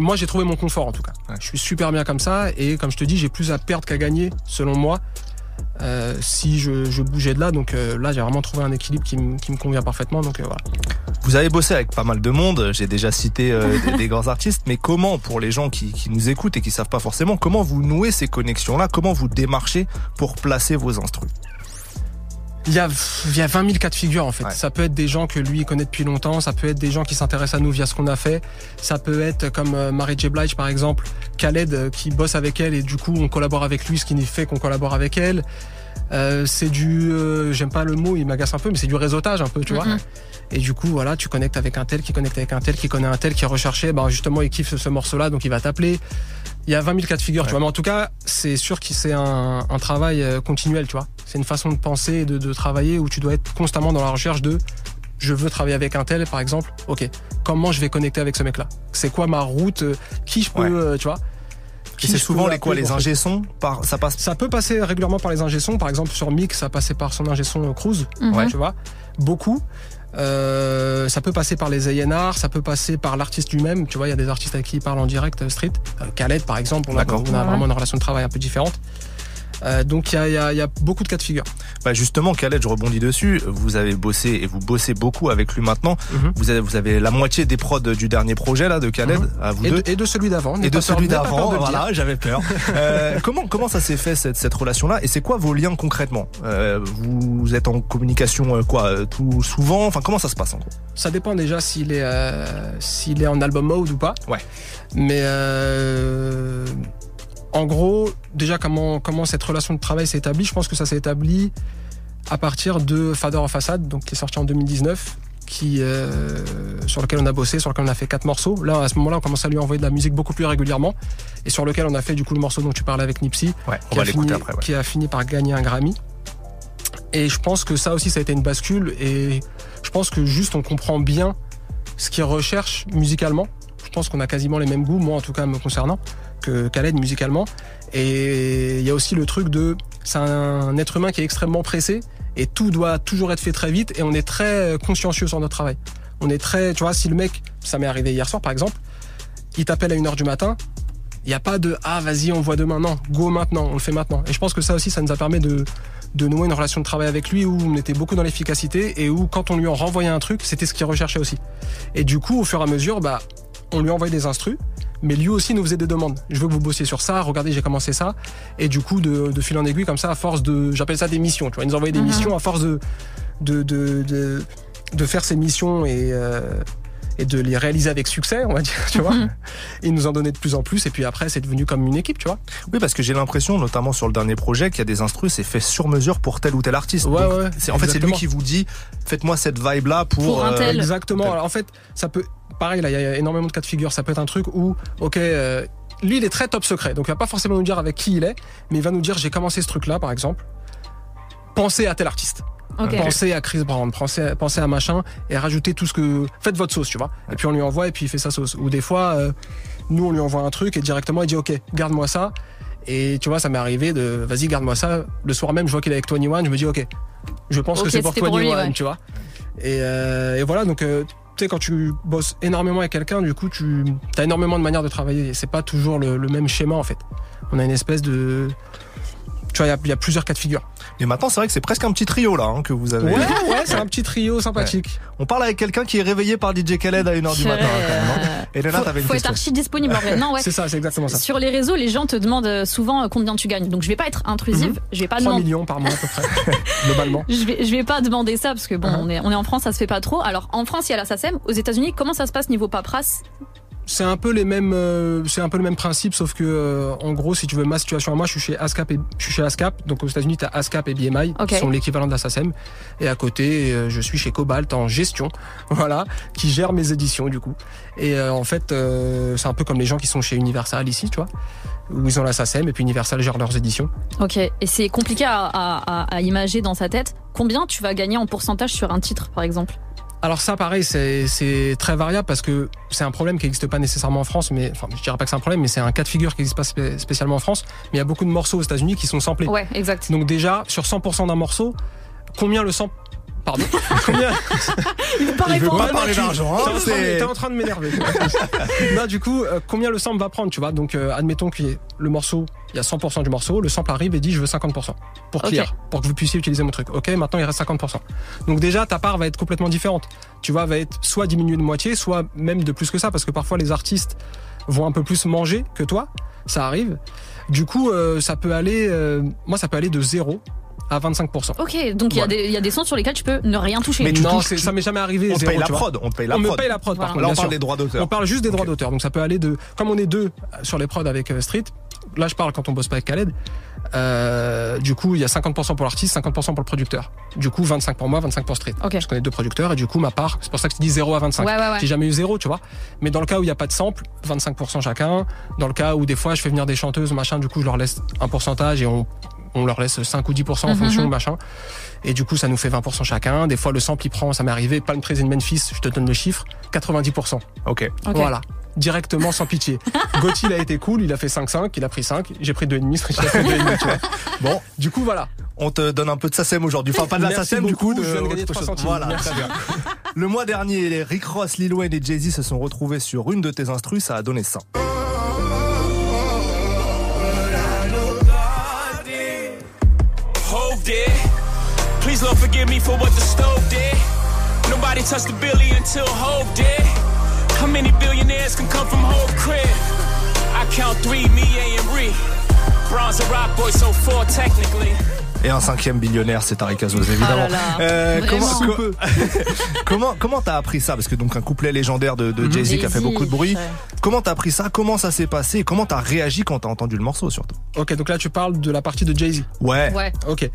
moi j'ai trouvé mon confort en tout cas. Je suis super bien comme ça et comme je te dis, j'ai plus à perdre qu'à gagner selon moi. euh, si je, je bougeais de là, donc euh, là j'ai vraiment trouvé un équilibre qui, me- qui me convient parfaitement. Donc euh, voilà. Vous avez bossé avec pas mal de monde, j'ai déjà cité euh, des, des grands artistes, mais comment, pour les gens qui, qui nous écoutent et qui savent pas forcément, comment vous nouez ces connexions-là, comment vous démarchez pour placer vos instrus? Il y a, il y a 20 000 cas de figure en fait. Ça peut être des gens que lui connaît depuis longtemps, ça peut être des gens qui s'intéressent à nous via ce qu'on a fait, ça peut être comme euh, Mary J. Blige par exemple, Khaled euh, qui bosse avec elle et du coup on collabore avec lui, ce qui fait qu'on collabore avec elle. Euh, c'est du, euh, j'aime pas le mot, il m'agace un peu, mais c'est du réseautage un peu, tu vois. Mhm. Et du coup, voilà, tu connectes avec un tel, qui connecte avec un tel, qui connaît un tel, qui est recherché, ben justement, il kiffe ce, ce morceau-là, donc il va t'appeler. Il y a 20 000 cas de figure, tu vois. Mais en tout cas, c'est sûr que c'est un, un travail euh, continuel, tu vois. C'est une façon de penser et de, de travailler où tu dois être constamment dans la recherche de je veux travailler avec un tel, par exemple. Ok, comment je vais connecter avec ce mec-là? C'est quoi ma route? Euh, Qui je peux, Ouais. euh, tu vois? C'est souvent les quoi, les ingé par, ça passe. ça peut passer régulièrement par les ingé sons. Par exemple, sur Mix, ça passait par son ingé son Cruise, Mhm. Ouais. tu vois? Beaucoup. Euh, ça peut passer par les A&R, ça peut passer par l'artiste lui-même. Tu vois, il y a des artistes avec qui il parle en direct, euh, street. Euh, Khaled, par exemple, on a, D'accord. on a Ouais. vraiment une relation de travail un peu différente. Euh, donc il y a, y y beaucoup de cas de figure. Bah justement, Khaled, je rebondis dessus. Vous avez bossé et vous bossez beaucoup avec lui maintenant. Mhm. Vous, avez, vous avez la moitié des prods du dernier projet là de Khaled, à vous Et deux. de, et de celui d'avant. et de celui d'avant, voilà, j'avais peur. Euh, comment comment ça s'est fait cette, cette relation-là? Et c'est quoi vos liens concrètement? Euh, Vous êtes en communication quoi tout souvent? Enfin comment ça se passe en gros? Ça dépend déjà s'il est, s'il est en album mode ou pas. Ouais. Mais euh, en gros, déjà comment, comment cette relation de travail s'est établie, je pense que ça s'est établi à partir de Father of Assad, donc qui est sorti en 2019, qui, euh, sur lequel on a bossé, sur lequel on a fait quatre morceaux. Là, à ce moment-là, on commence à lui envoyer de la musique beaucoup plus régulièrement, et sur lequel on a fait du coup le morceau dont tu parlais avec Nipsey, Ouais, qui, a fini, l'écouter après. ouais. qui a fini par gagner un Grammy. Et je pense que ça aussi, ça a été une bascule. Et je pense que juste on comprend bien ce qu'il recherche musicalement. Je pense qu'on a quasiment les mêmes goûts, moi en tout cas me concernant, que Khaled musicalement. Et il y a aussi le truc de, c'est un être humain qui est extrêmement pressé et tout doit toujours être fait très vite et on est très consciencieux sur notre travail. On est très, tu vois, si le mec, ça m'est arrivé hier soir par exemple, il t'appelle à 1h du matin, il n'y a pas de ah vas-y on voit demain, non, go maintenant, on le fait maintenant. Et je pense que ça aussi ça nous a permis de, de nouer une relation de travail avec lui où on était beaucoup dans l'efficacité et où quand on lui en renvoyait un truc, c'était ce qu'il recherchait aussi. Et du coup au fur et à mesure, bah on lui envoyait des instrus, mais lui aussi nous faisait des demandes. Je veux que vous bossiez sur ça, regardez j'ai commencé ça, et du coup de, de fil en aiguille comme ça à force de, j'appelle ça des missions, tu vois, il nous envoyait des Mhm. missions à force de de de de, de faire ces missions et euh, et de les réaliser avec succès, on va dire, tu vois. Il nous en donnait de plus en plus, et puis après, c'est devenu comme une équipe, tu vois. Oui, parce que j'ai l'impression, notamment sur le dernier projet, qu'il y a des instrus, c'est fait sur mesure pour tel ou tel artiste. Ouais, Donc, ouais, c'est- en fait, c'est lui qui vous dit, faites-moi cette vibe-là pour. Pour un euh, tel. Exactement. Alors, en fait, ça peut. Pareil, là, il y a énormément de cas de figure. Ça peut être un truc où, ok, euh, lui, il est très top secret. Donc, il va pas forcément nous dire avec qui il est, mais il va nous dire j'ai commencé ce truc-là, par exemple. pensez à tel artiste. Ok. Pensez à Chris Brown, pensez, pensez à machin et rajoutez tout ce que. Faites votre sauce, tu vois. Et puis on lui envoie et puis il fait sa sauce. Ou des fois, euh, nous on lui envoie un truc et directement il dit ok, garde-moi ça. Et tu vois, ça m'est arrivé de vas-y, garde-moi ça. Le soir même, je vois qu'il est avec 21, je me dis ok, je pense que c'est pour c'était pour lui, 21, ouais. tu vois. Et, euh, et voilà, donc. euh, tu sais, quand tu bosses énormément avec quelqu'un, du coup, tu as énormément de manières de travailler. C'est pas toujours le, le même schéma, en fait. On a une espèce de. Tu vois, il y a- il y, a plusieurs cas de figure. Et maintenant, c'est vrai que c'est presque un petit trio là hein, que vous avez. Ouais, ouais, c'est un petit trio sympathique. On parle avec quelqu'un qui est réveillé par DJ Khaled à 1h du matin. hein, quand même, hein. Et Léna, faut, t'avais une faut être archi disponible en vrai. Non, ouais. C'est ça, c'est exactement ça. Sur les réseaux, les gens te demandent euh, souvent euh, combien tu gagnes. Donc je vais pas être intrusive, Mhm. je vais pas 3 demander. millions par mois à peu près, globalement. Je vais, je vais pas demander ça parce que bon, Uh-huh. on, est, on est en France, ça se fait pas trop. Alors en France, il y a la SACEM. Aux États-Unis, comment ça se passe niveau paperasse? C'est un peu les mêmes, euh, c'est un peu le même principe, sauf que euh, en gros, si tu veux ma situation à moi, je suis chez ASCAP et je suis chez ASCAP. Donc aux États-Unis, tu as ASCAP et BMI, qui sont l'équivalent de la SACEM. Et à côté, euh, je suis chez Cobalt en gestion, voilà, qui gère mes éditions du coup. Et euh, en fait, euh, c'est un peu comme les gens qui sont chez Universal ici, tu vois, où ils ont la SACEM et puis Universal gère leurs éditions. Ok. Et c'est compliqué à, à, à- à imager dans sa tête. Combien tu vas gagner en pourcentage sur un titre, par exemple? Alors ça, pareil, c'est très variable parce que c'est un problème qui n'existe pas nécessairement en France, mais enfin, je dirais pas que c'est un problème, mais c'est un cas de figure qui n'existe pas spé- spécialement en France. Mais il y a beaucoup de morceaux aux États-Unis qui sont samplés. Ouais, exact. Donc déjà, sur 100% d'un morceau, combien le sample Pardon. Combien Il veut pas Il veut répondre. pas parler d'argent, hein, T'es en train de- c'est- T'es en train de m'énerver. non, du coup, euh, combien le sample va prendre, tu vois Donc, euh, admettons qu'il y ait le morceau, il y a 100% du morceau, le sample arrive et dit je veux 50% pour Ok. clear, pour que vous puissiez utiliser mon truc. Ok, maintenant il reste 50%. Donc déjà, ta part va être complètement différente. Tu vois, va être soit diminuée de moitié, soit même de plus que ça, parce que parfois les artistes vont un peu plus manger que toi. Ça arrive. Du coup, euh, ça peut aller, euh, moi, ça peut aller de 0 à 25%. Ok, donc il y, a Voilà. des- il y a des sons sur lesquels tu peux ne rien toucher. Mais tu non, touches- c'est- ça m'est jamais arrivé. On zéro, paye la tu prod, on paye la on prod. me paye la prod, par contre. Là, on parle sûr. des droits d'auteur. On parle juste des droits d'auteur. Donc ça peut aller de. Comme on est deux sur les prods avec euh, Street, là je parle quand on bosse pas avec Khaled. euh, du coup, il y a 50% pour l'artiste, 50% pour le producteur. Du coup, 25 pour moi, 25 pour Street. Ok. Parce qu'on est deux producteurs et du coup, ma part, c'est pour ça que tu dis 0 à 25. Ouais, ouais, ouais. J'ai jamais eu 0, tu vois. Mais dans le cas où il n'y a pas de sample, 25% chacun. Dans le cas où des fois je fais venir des chanteuses, machin, du coup, je leur laisse un pourcentage et on, on leur laisse 5 ou 10% en mhm, fonction, mhm. machin. Et du coup, ça nous fait 20% chacun. Des fois, le sample, il prend, ça m'est arrivé, Palm Trees in Memphis, je te donne le chiffre, 90%. Ok. Voilà. Directement sans pitié. Gauthier, il a été cool, il a fait 5-5, il a pris 5, j'ai pris 2,5, il a fait 2,5. Bon, du coup, voilà. On te donne un peu de SACEM aujourd'hui. Enfin, pas de la SACEM, du coup. Je viens de gagner 3 centimes. Voilà, très bien. Le mois dernier, les Rick Ross, Lil Wayne et Jay-Z se sont retrouvés sur une de tes instrus, ça a donné 100. Lord forgive me for what the stove did. Nobody touched the billy until Hove did. How many billionaires can come from Hove crib? I count three, me, A, and Ree. Bronze and Rock Boy, so four technically. Et un cinquième billionnaire, c'est Tariq Azos, évidemment. Là là. Euh, comment, co- comment, comment t'as appris ça? Parce que donc un couplet légendaire de, de Jay-Z qui a fait beaucoup de bruit. ouais. Comment t'as appris ça? Comment ça s'est passé? Et Comment t'as réagi quand t'as entendu le morceau surtout? Ok, donc là, tu parles de la partie de Jay-Z. Ouais. Ouais. Ok.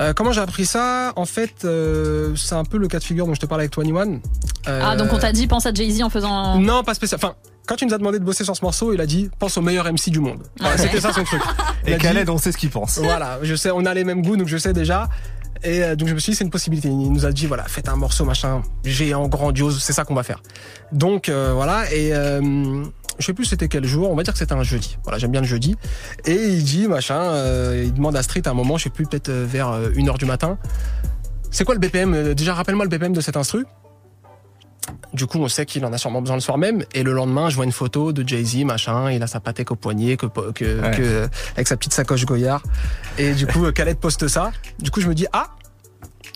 Euh, comment j'ai appris ça? En fait, euh, c'est un peu le cas de figure dont je te parlais avec 21. Euh, Ah, donc on t'a dit pense à Jay-Z en faisant. Non, pas spécial. Enfin, quand tu nous as demandé de bosser sur ce morceau, il a dit pense au meilleur MC du monde. Voilà. C'était ça son truc. Il Et a dit- Khaled, on sait ce qu'il pense. Voilà, je sais, on a les mêmes goûts, donc je sais déjà. Et euh, donc je me suis dit, c'est une possibilité. Il nous a dit, voilà, faites un morceau, machin, géant, grandiose, c'est ça qu'on va faire. Donc euh, voilà, et euh, je sais plus c'était quel jour, on va dire que c'était un jeudi. Voilà, j'aime bien le jeudi. Et il dit, machin, euh, il demande à Street à un moment, je sais plus, peut-être vers 1h du matin. C'est quoi le BPM Déjà, rappelle-moi le BPM de cet instru. Du coup, on sait qu'il en a sûrement besoin le soir même. Et le lendemain, je vois une photo de Jay-Z, machin. Il a sa patek au poignet, que, que, Ouais. que- avec sa petite sacoche Goyard. Et du coup, Khaled poste ça. Du coup, je me dis, ah,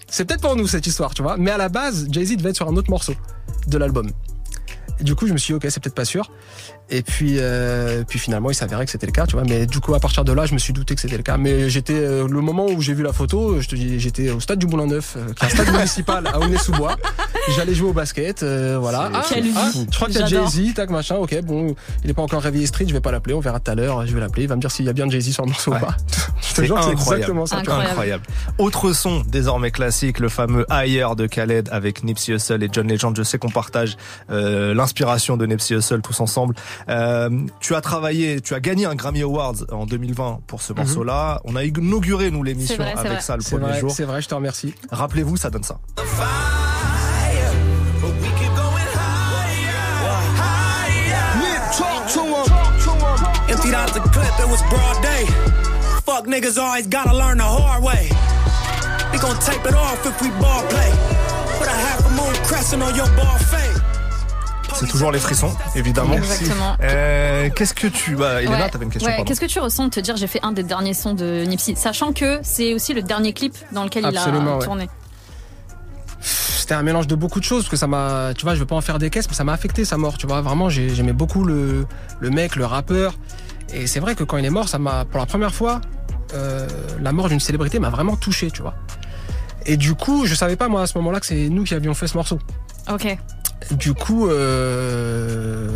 c'est peut-être pour nous cette histoire, tu vois. Mais à la base, Jay-Z devait être sur un autre morceau de l'album. Et du coup, je me suis dit, ok, c'est peut-être pas sûr. Et puis, euh, puis finalement, il s'avérait que c'était le cas, tu vois. Mais du coup, à partir de là, je me suis douté que c'était le cas. Mais j'étais, euh, le moment où j'ai vu la photo, je te dis, j'étais au stade du Moulin Neuf, euh, qui est un stade municipal à Aulnay-sous-Bois. J'allais jouer au basket, euh, voilà. Ah, ah, je crois qu'il y a J'adore. Jay-Z, tac, machin, ok, bon, il est pas encore réveillé Street, je vais pas l'appeler, on verra tout à l'heure, je vais l'appeler, il va me dire s'il y a bien Jay-Z sur le morceau Ouais. ou pas. te C'est jure c'est incroyable. exactement ça. Incroyable. Incroyable. Autre son désormais classique, le fameux Higher de Khaled avec Nipsey Hussle et John Legend. Je sais qu'on partage euh, l'inspiration de Nipsey Hussle tous ensemble. Euh, tu as travaillé, tu as gagné un Grammy Awards en 2020 pour ce morceau-là. On a inauguré nous l'émission avec vrai. ça le C'est premier vrai, jour. c'est vrai, je te remercie. Rappelez-vous, ça donne ça. Emptied out the clip, it was broad day. Fuck niggas always gotta learn the hard way. We gon' tape it off if we ball play. Put a half a moon crescent on your ball fade. C'est toujours les frissons, évidemment. Exactement. Euh, Qu'est-ce que tu... Bah, Elena, Ouais. t'avais une question, Ouais. Qu'est-ce que tu ressens de te dire j'ai fait un des derniers sons de Nipsey, sachant que c'est aussi le dernier clip dans lequel Absolument, il a ouais. tourné. C'était un mélange de beaucoup de choses parce que ça m'a, tu vois, je veux pas en faire des caisses, mais ça m'a affecté sa mort, tu vois. Vraiment, j'ai- j'aimais beaucoup le, le mec, le rappeur. Et c'est vrai que quand il est mort, ça m'a, pour la première fois, euh, la mort d'une célébrité m'a vraiment touché, tu vois. Et du coup, je savais pas moi à ce moment-là que c'est nous qui avions fait ce morceau. Ok. Du coup, euh,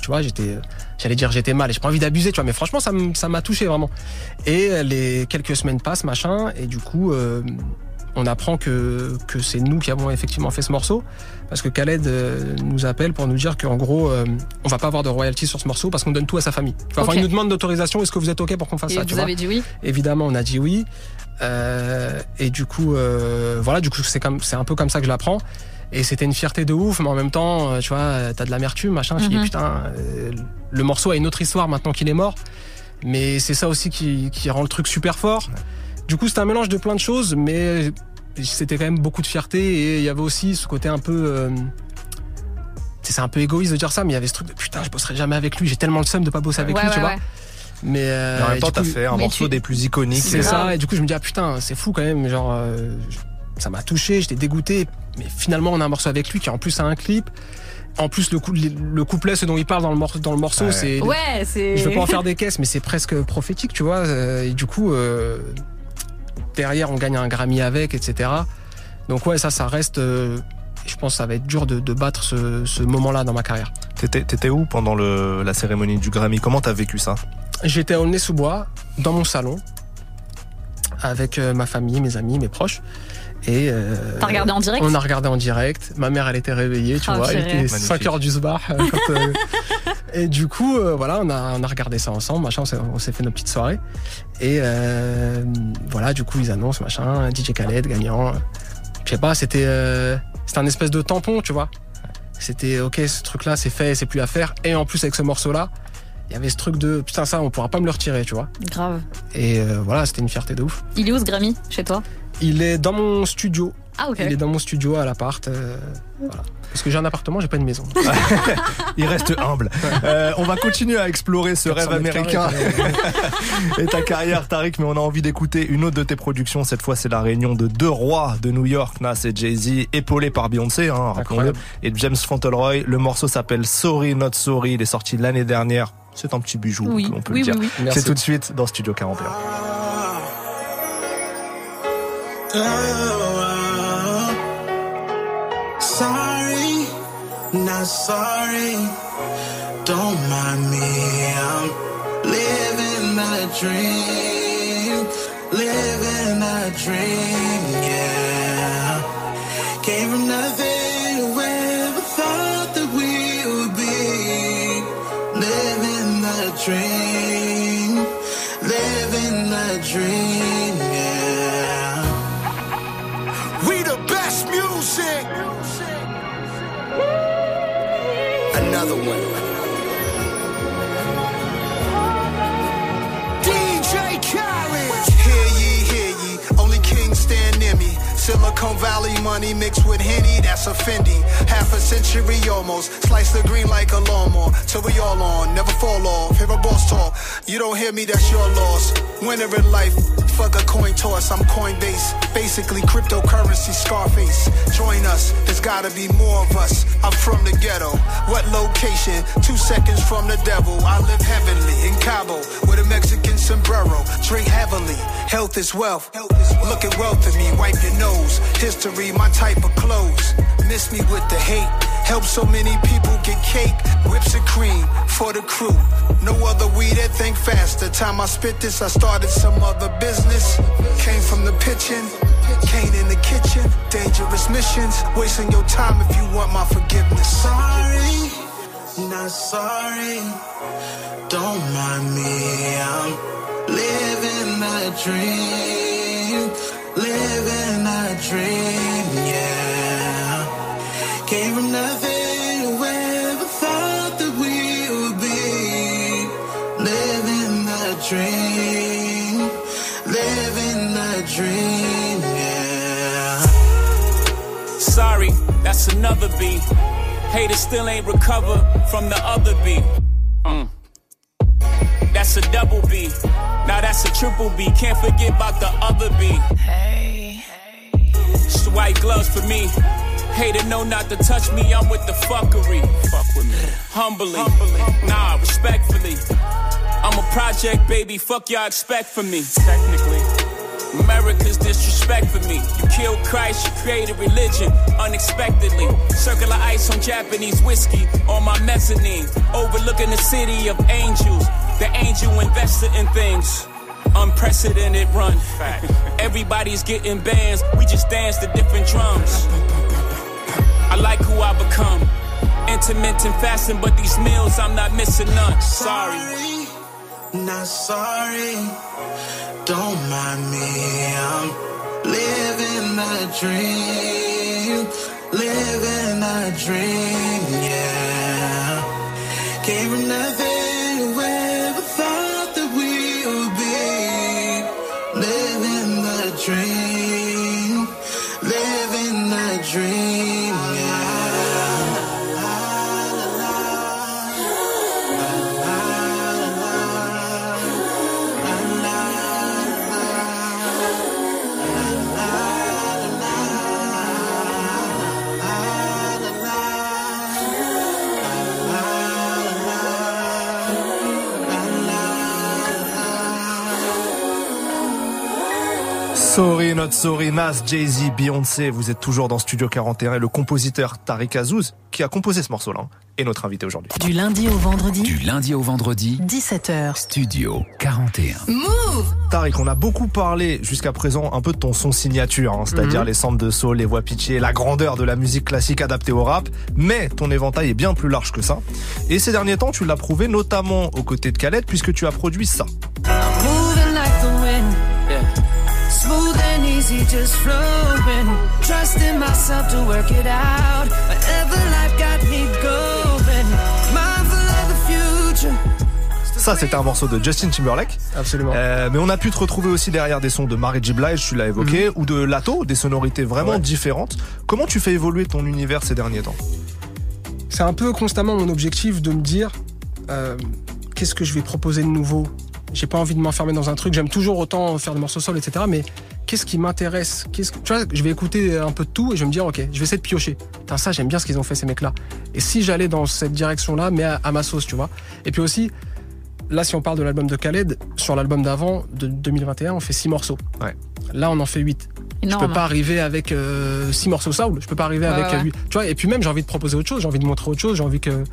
tu vois, j'étais, j'allais dire j'étais mal. et J'ai pas envie d'abuser, tu vois, mais franchement, ça m- ça m'a touché vraiment. Et les quelques semaines passent, machin, et du coup, euh, on apprend que que c'est nous qui avons effectivement fait ce morceau, parce que Khaled euh, nous appelle pour nous dire qu'en gros, euh, on va pas avoir de royalties sur ce morceau parce qu'on donne tout à sa famille. Enfin, Ok. il nous demande d'autorisation. Est-ce que vous êtes ok pour qu'on fasse Et ça tu vous vois avez dit oui Évidemment, on a dit oui. Euh, et du coup, voilà, du coup, c'est comme, c'est un peu comme ça que je l'apprends. Et c'était une fierté de ouf, mais en même temps, euh, tu vois, euh, t'as de l'amertume, machin. Je Mhm. dis putain, euh, le morceau a une autre histoire maintenant qu'il est mort. Mais c'est ça aussi qui, qui rend le truc super fort. Du coup, c'était un mélange de plein de choses, mais c'était quand même beaucoup de fierté. Et il y avait aussi ce côté un peu. euh, tu sais, c'est un peu égoïste de dire ça, mais il y avait ce truc de putain, je bosserai jamais avec lui. J'ai tellement le seum de pas bosser avec Ouais, lui, ouais, tu vois. ouais. Mais, euh, en même temps, t'as fait un morceau tu- des plus iconiques. c'est ça, et du coup je me dis ah putain c'est fou quand même, genre euh, ça m'a touché, j'étais dégoûté, mais finalement on a un morceau avec lui qui en plus a un clip. En plus le, le couplet, ce dont il parle dans le, morceau dans le morceau, Ouais. c'est Ouais, c'est. je veux pas en faire des caisses, mais c'est presque prophétique, tu vois. euh, Et du coup, euh, derrière, on gagne un Grammy avec, etc. Donc ouais, ça, ça reste. euh, je pense que ça va être dur de, de battre ce, ce moment-là dans ma carrière. T'étais où pendant le, la cérémonie du Grammy? Comment t'as vécu ça? J'étais au nez sous bois, dans mon salon, avec ma famille, mes amis, mes proches. Et euh, T'as regardé en direct On a regardé en direct. Ma mère, elle était réveillée, tu Oh, vois. Il était Magnifique. 5 heures du soir. euh, quand, euh, et du coup, euh, voilà, on a, on a regardé ça ensemble, machin. On s'est- On s'est fait nos petites soirées. Et euh, voilà, du coup, ils annoncent, machin, DJ Khaled gagnant. Je sais pas, c'était euh, c'était un espèce de tampon, tu vois. C'était ok, ce truc-là, c'est fait, c'est plus à faire. Et en plus, avec ce morceau-là, il y avait ce truc de putain, ça, on pourra pas me le retirer, tu vois. Grave. Et euh, voilà, c'était une fierté de ouf. Il est où ce Grammy chez toi? Il est dans mon studio. Ah, ok. Il est dans mon studio à l'appart. euh, voilà. Parce que j'ai un appartement, j'ai pas une maison. Il reste humble. Euh, on va continuer à explorer ce rêve 400 mètres américain et ta carrière, Tariq, mais on a envie d'écouter une autre de tes productions. Cette fois, c'est la réunion de deux rois de New York, Nas et Jay-Z, épaulés par Beyoncé, hein, rappelons-le, et James Fauntleroy. Le morceau s'appelle Sorry Not Sorry. Il est sorti l'année dernière. C'est un petit bijou, Oui, on peut oui, le dire. oui, oui. Merci. C'est tout de suite dans Studio 41. Oh, sorry, not sorry. Don't mind me. I'm living a dream. Living a dream, yeah. Came from nothing. Whoever Another one. DJ Khaled. Hear ye, hear ye. Only kings stand near me. Silicon Valley money mixed with Henny, that's a Fendi. Half a century almost. Slice the green like a lawnmower. Till we all on, never fall off. Hear a boss talk. You don't hear me, that's your loss. Winner in life. Fuck a coin toss, I'm Coinbase. Basically cryptocurrency Scarface. Join us, there's gotta be more of us. I'm from the ghetto. What location? Two seconds from the devil. I live heavenly in Cabo with a Mexican sombrero. Drink heavily. Health is wealth. Look at wealth in me. Wipe your nose. History, my type of clothes. Miss me with the hate. Help so many people get cake. Whips and cream for the crew. No other weed that think faster. Time I spit this, I started some other business. Came from the pitching. Cane in the kitchen, dangerous missions. Wasting your time if you want my forgiveness. Sorry, not sorry. Don't mind me. I'm living a dream. Living a dream, yeah. Came from nothing to ever thought that we would be. Living the dream. Living the dream, yeah. Sorry, that's another beat. Haters still ain't recovered from the other beat. Mm. That's a double B. Now that's a triple B. Can't forget about the other B. Hey. It's the white gloves for me. Hater know not to touch me. I'm with the fuckery. Fuck with me. Humbly. Nah, respectfully. I'm a project baby. Fuck y'all expect from me. Technically. America's disrespect for me. You killed Christ, you created religion unexpectedly. Circular ice on Japanese whiskey on my mezzanine. Overlooking the city of angels. The angel invested in things. Unprecedented run. Everybody's getting bands. We just dance to different drums. I like who I become. Intermittent fasting, but these meals I'm not missing none. Sorry. Not sorry. Don't mind me. I'm living a dream. Living a dream, yeah. Came from nothing. Sorry, not sorry, Nas, Jay-Z, Beyoncé, vous êtes toujours dans Studio 41 et le compositeur Tariq Azouz, qui a composé ce morceau-là, hein, est notre invité aujourd'hui. Du lundi au vendredi, Du lundi au vendredi, 17h. Studio 41. Move Tariq, on a beaucoup parlé jusqu'à présent un peu de ton son signature, hein, c'est-à-dire les centres de soul, les voix pitchées, la grandeur de la musique classique adaptée au rap, mais ton éventail est bien plus large que ça. Et ces derniers temps, tu l'as prouvé notamment aux côtés de Khaled, puisque tu as produit ça. Easy, just flowing. Trusting myself to work it out. Whatever life got me going. Mindful of the future. Ça, c'était un morceau de Justin Timberlake. Absolument. Euh, mais on a pu te retrouver aussi derrière des sons de Mary J. Blige, tu l'as évoqué, ou de Lato, des sonorités vraiment Ouais. différentes. Comment tu fais évoluer ton univers ces derniers temps? C'est un peu constamment mon objectif de me dire euh, qu'est-ce que je vais proposer de nouveau? J'ai pas envie de m'enfermer dans un truc. J'aime toujours autant faire des morceaux soul, etc. Mais qu'est-ce qui m'intéresse? Qu'est-ce que- Tu vois, je vais écouter un peu de tout et je vais me dire, ok, je vais essayer de piocher. Putain, ça, j'aime bien ce qu'ils ont fait ces mecs-là. Et si j'allais dans cette direction-là, mais à, à ma sauce, tu vois. Et puis aussi, là, si on parle de l'album de Khaled, sur l'album d'avant, de 2021, on fait six morceaux. Ouais. Là, on en fait huit. Énorme. Je peux pas arriver avec euh, six morceaux soul. Je peux pas arriver Ouais, avec ouais. euh, huit. Tu vois, et puis même, j'ai envie de proposer autre chose. J'ai envie de montrer autre chose. J'ai envie que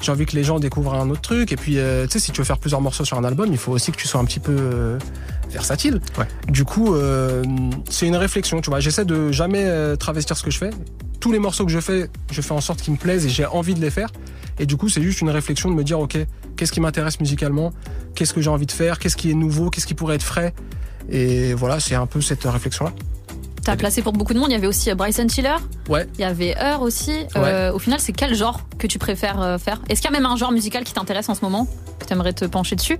j'ai envie que les gens découvrent un autre truc. Et puis, euh, tu sais, si tu veux faire plusieurs morceaux sur un album, il faut aussi que tu sois un petit peu euh, versatile. Ouais. Du coup, euh, c'est une réflexion. Tu vois, j'essaie de jamais euh, travestir ce que je fais. Tous les morceaux que je fais, je fais en sorte qu'ils me plaisent et j'ai envie de les faire. Et du coup, c'est juste une réflexion de me dire, ok, qu'est-ce qui m'intéresse musicalement? Qu'est-ce que j'ai envie de faire? Qu'est-ce qui est nouveau? Qu'est-ce qui pourrait être frais? Et voilà, c'est un peu cette réflexion-là. T'as placé pour beaucoup de monde. Il y avait aussi euh, Bryson Tiller. Ouais. Il y avait Heur aussi. Euh, au final, c'est quel genre que tu préfères faire? Est-ce qu'il y a même un genre musical qui t'intéresse en ce moment? Que t'aimerais te pencher dessus?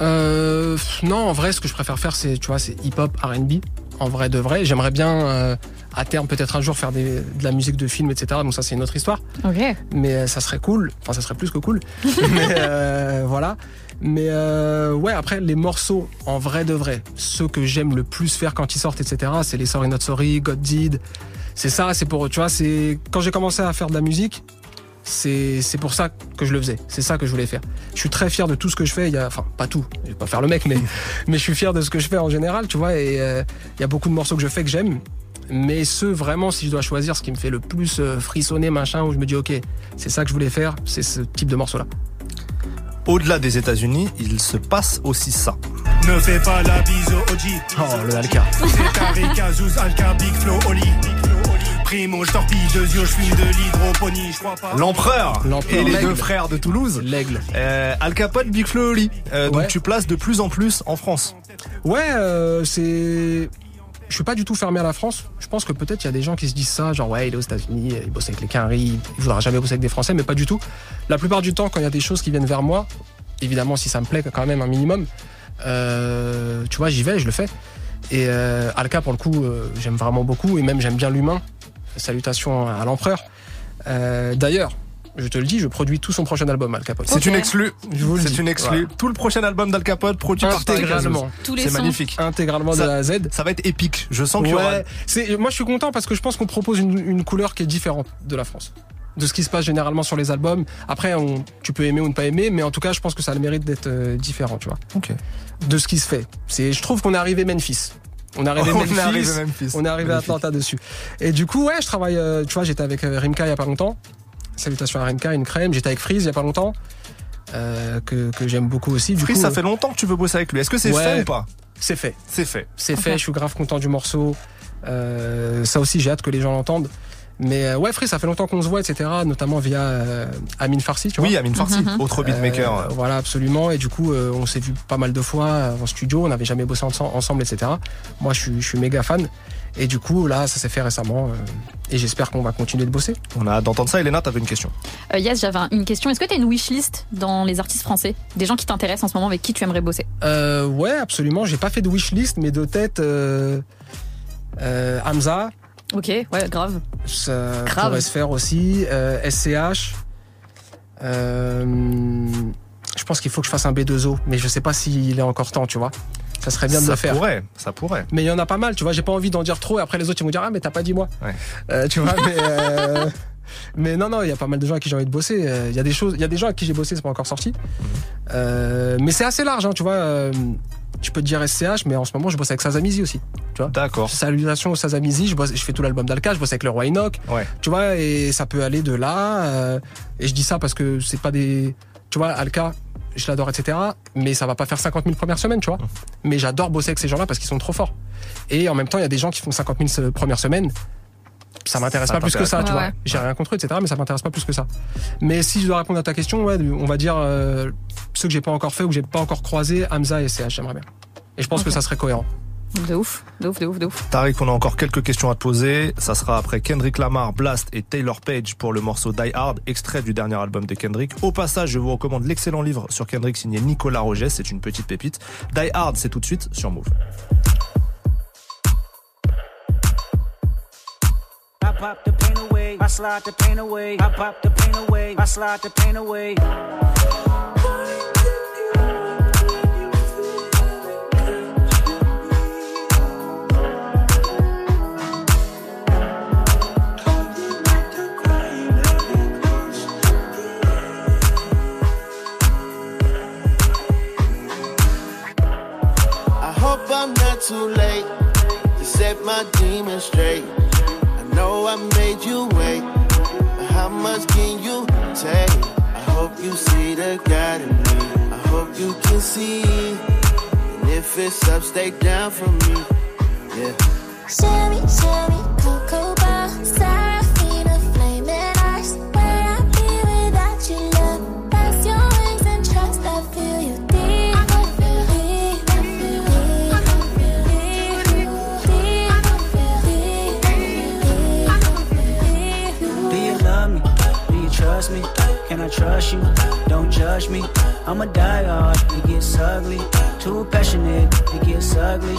Euh, non, en vrai, ce que je préfère faire, c'est, tu vois, c'est hip-hop, R&B. En vrai de vrai, j'aimerais bien euh, à terme peut-être un jour faire des- de la musique de film, etc. Donc ça, c'est une autre histoire. Ok. Mais euh, ça serait cool. Enfin, ça serait plus que cool. Mais euh, voilà. Mais euh, ouais, après les morceaux en vrai de vrai, ceux que j'aime le plus faire quand ils sortent, etc. C'est les Sorry Not Sorry, God Did. c'est ça, c'est pour, tu vois, c'est quand j'ai commencé à faire de la musique, c'est c'est pour ça que je le faisais. C'est ça que je voulais faire. Je suis très fier de tout ce que je fais. Il y a, enfin, pas tout. Je vais pas faire le mec, mais mais je suis fier de ce que je fais en général, tu vois. Et euh, il y a beaucoup de morceaux que je fais que j'aime. Mais ceux vraiment, si je dois choisir, ce qui me fait le plus euh, frissonner, machin, où je me dis ok, c'est ça que je voulais faire, c'est ce type de morceau-là. Au-delà des États-Unis, il se passe aussi ça. Ne fais pas la bise au OG. Oh, le Alka. C'est Arika, Zouz, Alka, Big Flow, Oli. Primo, je torpille deux yeux, je fume de l'hydroponie, je crois pas. L'empereur L'empereur, et les deux frères de Toulouse. L'aigle. Euh, Al Capone, Big Flo, Oli. Euh, Donc tu places de plus en plus en France. Ouais, euh, c'est. Je suis pas du tout fermé à la France. Je pense que peut-être il y a des gens qui se disent ça, genre ouais, il est aux États-Unis, il bosse avec les Quinry, il voudra jamais bosser avec des Français, mais pas du tout. La plupart du temps, quand il y a des choses qui viennent vers moi, évidemment, si ça me plaît quand même un minimum, euh, tu vois, j'y vais, je le fais. Et euh, Alka, pour le coup, euh, j'aime vraiment beaucoup, et même j'aime bien l'humain. Salutations à l'empereur. Euh, D'ailleurs, je te le dis, je produis tout son prochain album, Al Capone. C'est une exclue. Je vous le C'est une exclue. Voilà. Tout le prochain album d'Al Capone produit Intégralement. Azouz. Tous les C'est sons. magnifique. Intégralement de Ça- A à Z. Ça va être épique. Je sens qu'il y aura. Ouais, c'est, moi je suis content parce que je pense qu'on propose une, une couleur qui est différente de la France. De ce qui se passe généralement sur les albums. Après, on, tu peux aimer ou ne pas aimer, mais en tout cas, je pense que ça a le mérite d'être euh, différent, tu vois. Ok. De ce qui se fait. C'est, je trouve qu'on est arrivé Memphis. On est arrivé On Memphis. est arrivé Memphis. On est arrivé à. Atlanta dessus. Et du coup, ouais, je travaille, euh, tu vois, j'étais avec euh, Rimka il y a pas longtemps. Salutations à Rimka, une crème. J'étais avec Freeze il y a pas longtemps. euh, que, que j'aime beaucoup aussi. Du Freeze, coup, ça fait longtemps que tu veux bosser avec lui. Est-ce que c'est Ouais. fait ou pas? C'est fait. C'est fait. C'est fait, je suis grave content du morceau. Euh, ça aussi, j'ai hâte que les gens l'entendent. Mais euh, ouais, Free, ça fait longtemps qu'on se voit, etc. Notamment via euh, Amine Farsi, tu vois. Oui, Amine Farsi, autre beatmaker. Euh, voilà, absolument. Et du coup, euh, on s'est vu pas mal de fois en studio. On n'avait jamais bossé ense- ensemble, etc. Moi, je suis, je suis méga fan. Et du coup, là, ça s'est fait récemment. euh, et j'espère qu'on va continuer de bosser. On a hâte d'entendre ça. Elena, t'avais une question. Euh, yes, j'avais un- une question. Est-ce que tu as une wishlist dans les artistes français? Des gens qui t'intéressent en ce moment avec qui tu aimerais bosser? Euh, ouais, absolument. J'ai pas fait de wishlist, mais de tête, euh, euh, Hamza, Ok, ouais, grave. Ça Grave. pourrait se faire aussi. Euh, SCH. Euh, je pense qu'il faut que je fasse un B2O, mais je sais pas s'il est encore temps, tu vois. Ça serait bien de ça le faire. pourrait, ça pourrait. Mais il y en a pas mal, tu vois. J'ai pas envie d'en dire trop et après les autres ils vont dire Ah, mais t'as pas dit moi. Ouais. Euh, tu vois, mais. euh, Mais non, non, il y a pas mal de gens à qui j'ai envie de bosser. Euh, Il y a des choses, il y a des gens à qui j'ai bossé, c'est pas encore sorti. Euh, mais c'est assez large, hein, tu vois. euh, Tu peux te dire SCH, mais en ce moment, je bosse avec Sazamizi aussi. Tu vois D'accord. Salutations au Sazamizi, je, bosse, je fais tout l'album d'Alka, je bosse avec le Roi Enoch. Ouais. Tu vois, et ça peut aller de là. euh, et je dis ça parce que c'est pas des. Tu vois, Alka, je l'adore, etc. Mais ça va pas faire 50 000 premières semaines, tu vois. Mais j'adore bosser avec ces gens-là parce qu'ils sont trop forts. Et en même temps, il y a des gens qui font 50 000 se- premières semaines. Ça m'intéresse pas plus que ça, tu vois. J'ai rien contre eux, etc. Mais ça m'intéresse pas plus que ça. Mais si je dois répondre à ta question, ouais, on va dire euh, ceux que j'ai pas encore fait ou que j'ai pas encore croisé, Hamza et CH, j'aimerais bien. Et je pense que ça serait cohérent. De ouf, de ouf, de ouf, de ouf. Tariq, on a encore quelques questions à te poser. Ça sera après Kendrick Lamar, Blast et Taylor Page pour le morceau Die Hard, extrait du dernier album de Kendrick. Au passage, je vous recommande l'excellent livre sur Kendrick signé Nicolas Roget. C'est une petite pépite. Die Hard, c'est tout de suite sur Move. I pop the pain away, I slide the pain away, I pop the pain away, I slide the pain away. I hope I'm not too late to set my demons straight. I made you wait, how much can you take? I hope you see the God in me. I hope you can see. And if it's up, stay down from me. Yeah. Sherry, Sherry, Cocoa Bar, trust you? Don't judge me. I'm a die hard, it gets ugly. Too passionate, it gets ugly.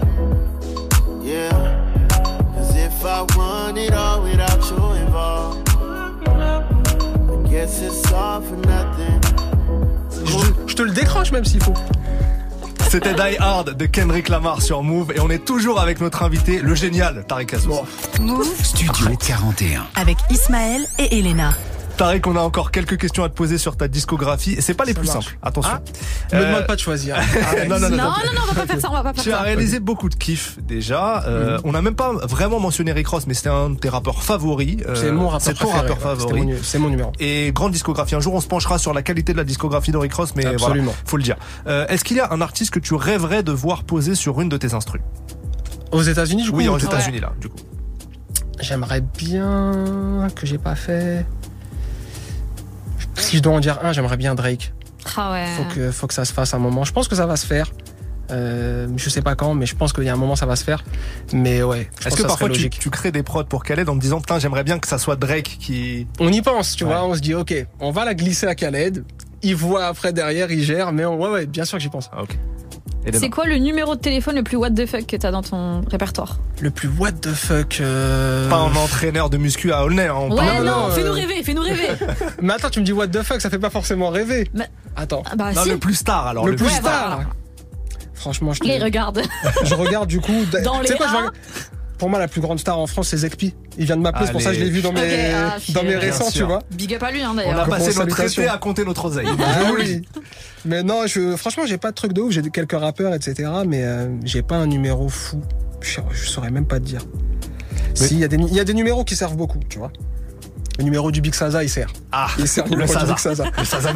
Yeah. Cause if I want it all without you involved, I guess it's all for nothing. Je, je te le décroche même s'il faut. C'était Die Hard de Kendrick Lamar sur Move et on est toujours avec notre invité, le génial Tariq Asos. Move Studio 41. avec Ismaël et Elena. Tariq, on a encore quelques questions à te poser sur ta discographie et c'est pas les plus marche. simples. Attention. Ne me Euh, demande pas de choisir. non, non, non, Non, non. non, non, on va pas faire ça, on va pas faire Tu as réalisé beaucoup de kiffs déjà. Euh, On n'a même pas vraiment mentionné Rick Ross, mais c'était un de tes rappeurs favoris. Euh, C'est mon rappeur C'est ton préféré, rappeur ouais. Favori. C'est mon numéro. Et grande discographie. Un jour, on se penchera sur la qualité de la discographie de Rick Ross, mais Absolument. voilà, faut le dire. Euh, Est-ce qu'il y a un artiste que tu rêverais de voir poser sur une de tes instrus? Aux États-Unis, du coup Oui, aux États-Unis là, du coup. J'aimerais bien que j'ai pas fait. Si je dois en dire un, j'aimerais bien Drake. Ah ouais. Faut que, faut que ça se fasse un moment. Je pense que ça va se faire. Euh, je sais pas quand, mais je pense qu'il y a un moment ça va se faire. Mais ouais. Est-ce que parfois tu, crées des prods pour Khaled en te disant putain j'aimerais bien que ça soit Drake qui On y pense, tu Ouais. vois. On se dit ok, on va la glisser à Khaled. Il voit après derrière, il gère. Mais on- ouais, ouais, bien sûr que j'y pense. Ah, ok. C'est quoi le numéro de téléphone le plus what the fuck que t'as dans ton répertoire Le plus what the fuck. euh, Pas un entraîneur de muscu à Aulnay. hein, on Ouais, parle- non, non, fais-nous rêver, fais-nous rêver. Mais attends, tu me dis what the fuck, ça fait pas forcément rêver. Mais- Attends. Ah bah Non, si. le plus star alors. le plus Ouais, star. voilà. Franchement, je te Les regarde. Je regarde du coup. Dans les quoi, je regarde- Pour moi, la plus grande star en France, c'est Zekpi. Il vient de m'appeler, c'est pour ça que je l'ai vu dans mes, ah, dans mes récents, sûr. tu vois. Big up à lui hein, On a d'ailleurs. Comment passé notre été à compter notre oseille. Ah oui. Mais non, je, franchement, j'ai pas de truc de ouf. J'ai quelques rappeurs, etc. Mais euh, j'ai pas un numéro fou. Je, je saurais même pas te dire. Si, il y, a des- il y a des numéros qui servent beaucoup, tu vois. Le numéro du Big Saza, il sert. Ah, Il sert le le numéro du Saza. Big Saza. Le Saza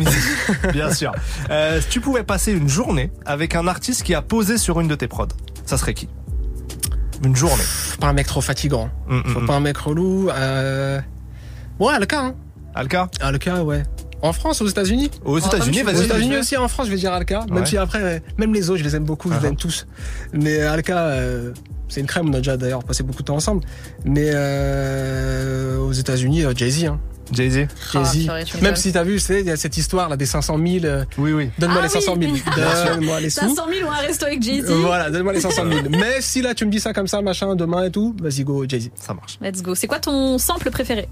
bien sûr. Euh, si tu pouvais passer une journée avec un artiste qui a posé sur une de tes prods, ça serait qui? Une journée. Faut pas un mec trop fatigant. Mm, mm, Faut mm. pas un mec relou. Euh... Ouais, Alka, hein. Alka Alka, ouais. En France, aux États-Unis Aux États-Unis, Aux vas-y. États-Unis aussi, en France, je vais dire Alka. Même Ouais. si après, euh, même les autres, je les aime beaucoup, je Ah les ah. aime tous. Mais Alka, euh, c'est une crème. On a déjà d'ailleurs passé beaucoup de temps ensemble. Mais euh, aux États-Unis, euh, Jay-Z. Hein. Jay-Z. Ah, Jay-Z. me Même si t'as vu, tu sais, il y a cette histoire là des 500 000. euh, Oui, oui. Donne-moi Ah les 500 000. oui. Donne-moi les sous. 500 000 ou un resto avec Jay-Z. Voilà, donne-moi les 500 000. Mais si là tu me dis ça comme ça, machin, demain et tout, vas-y go, Jay-Z. Ça marche. Let's go. C'est quoi ton sample préféré?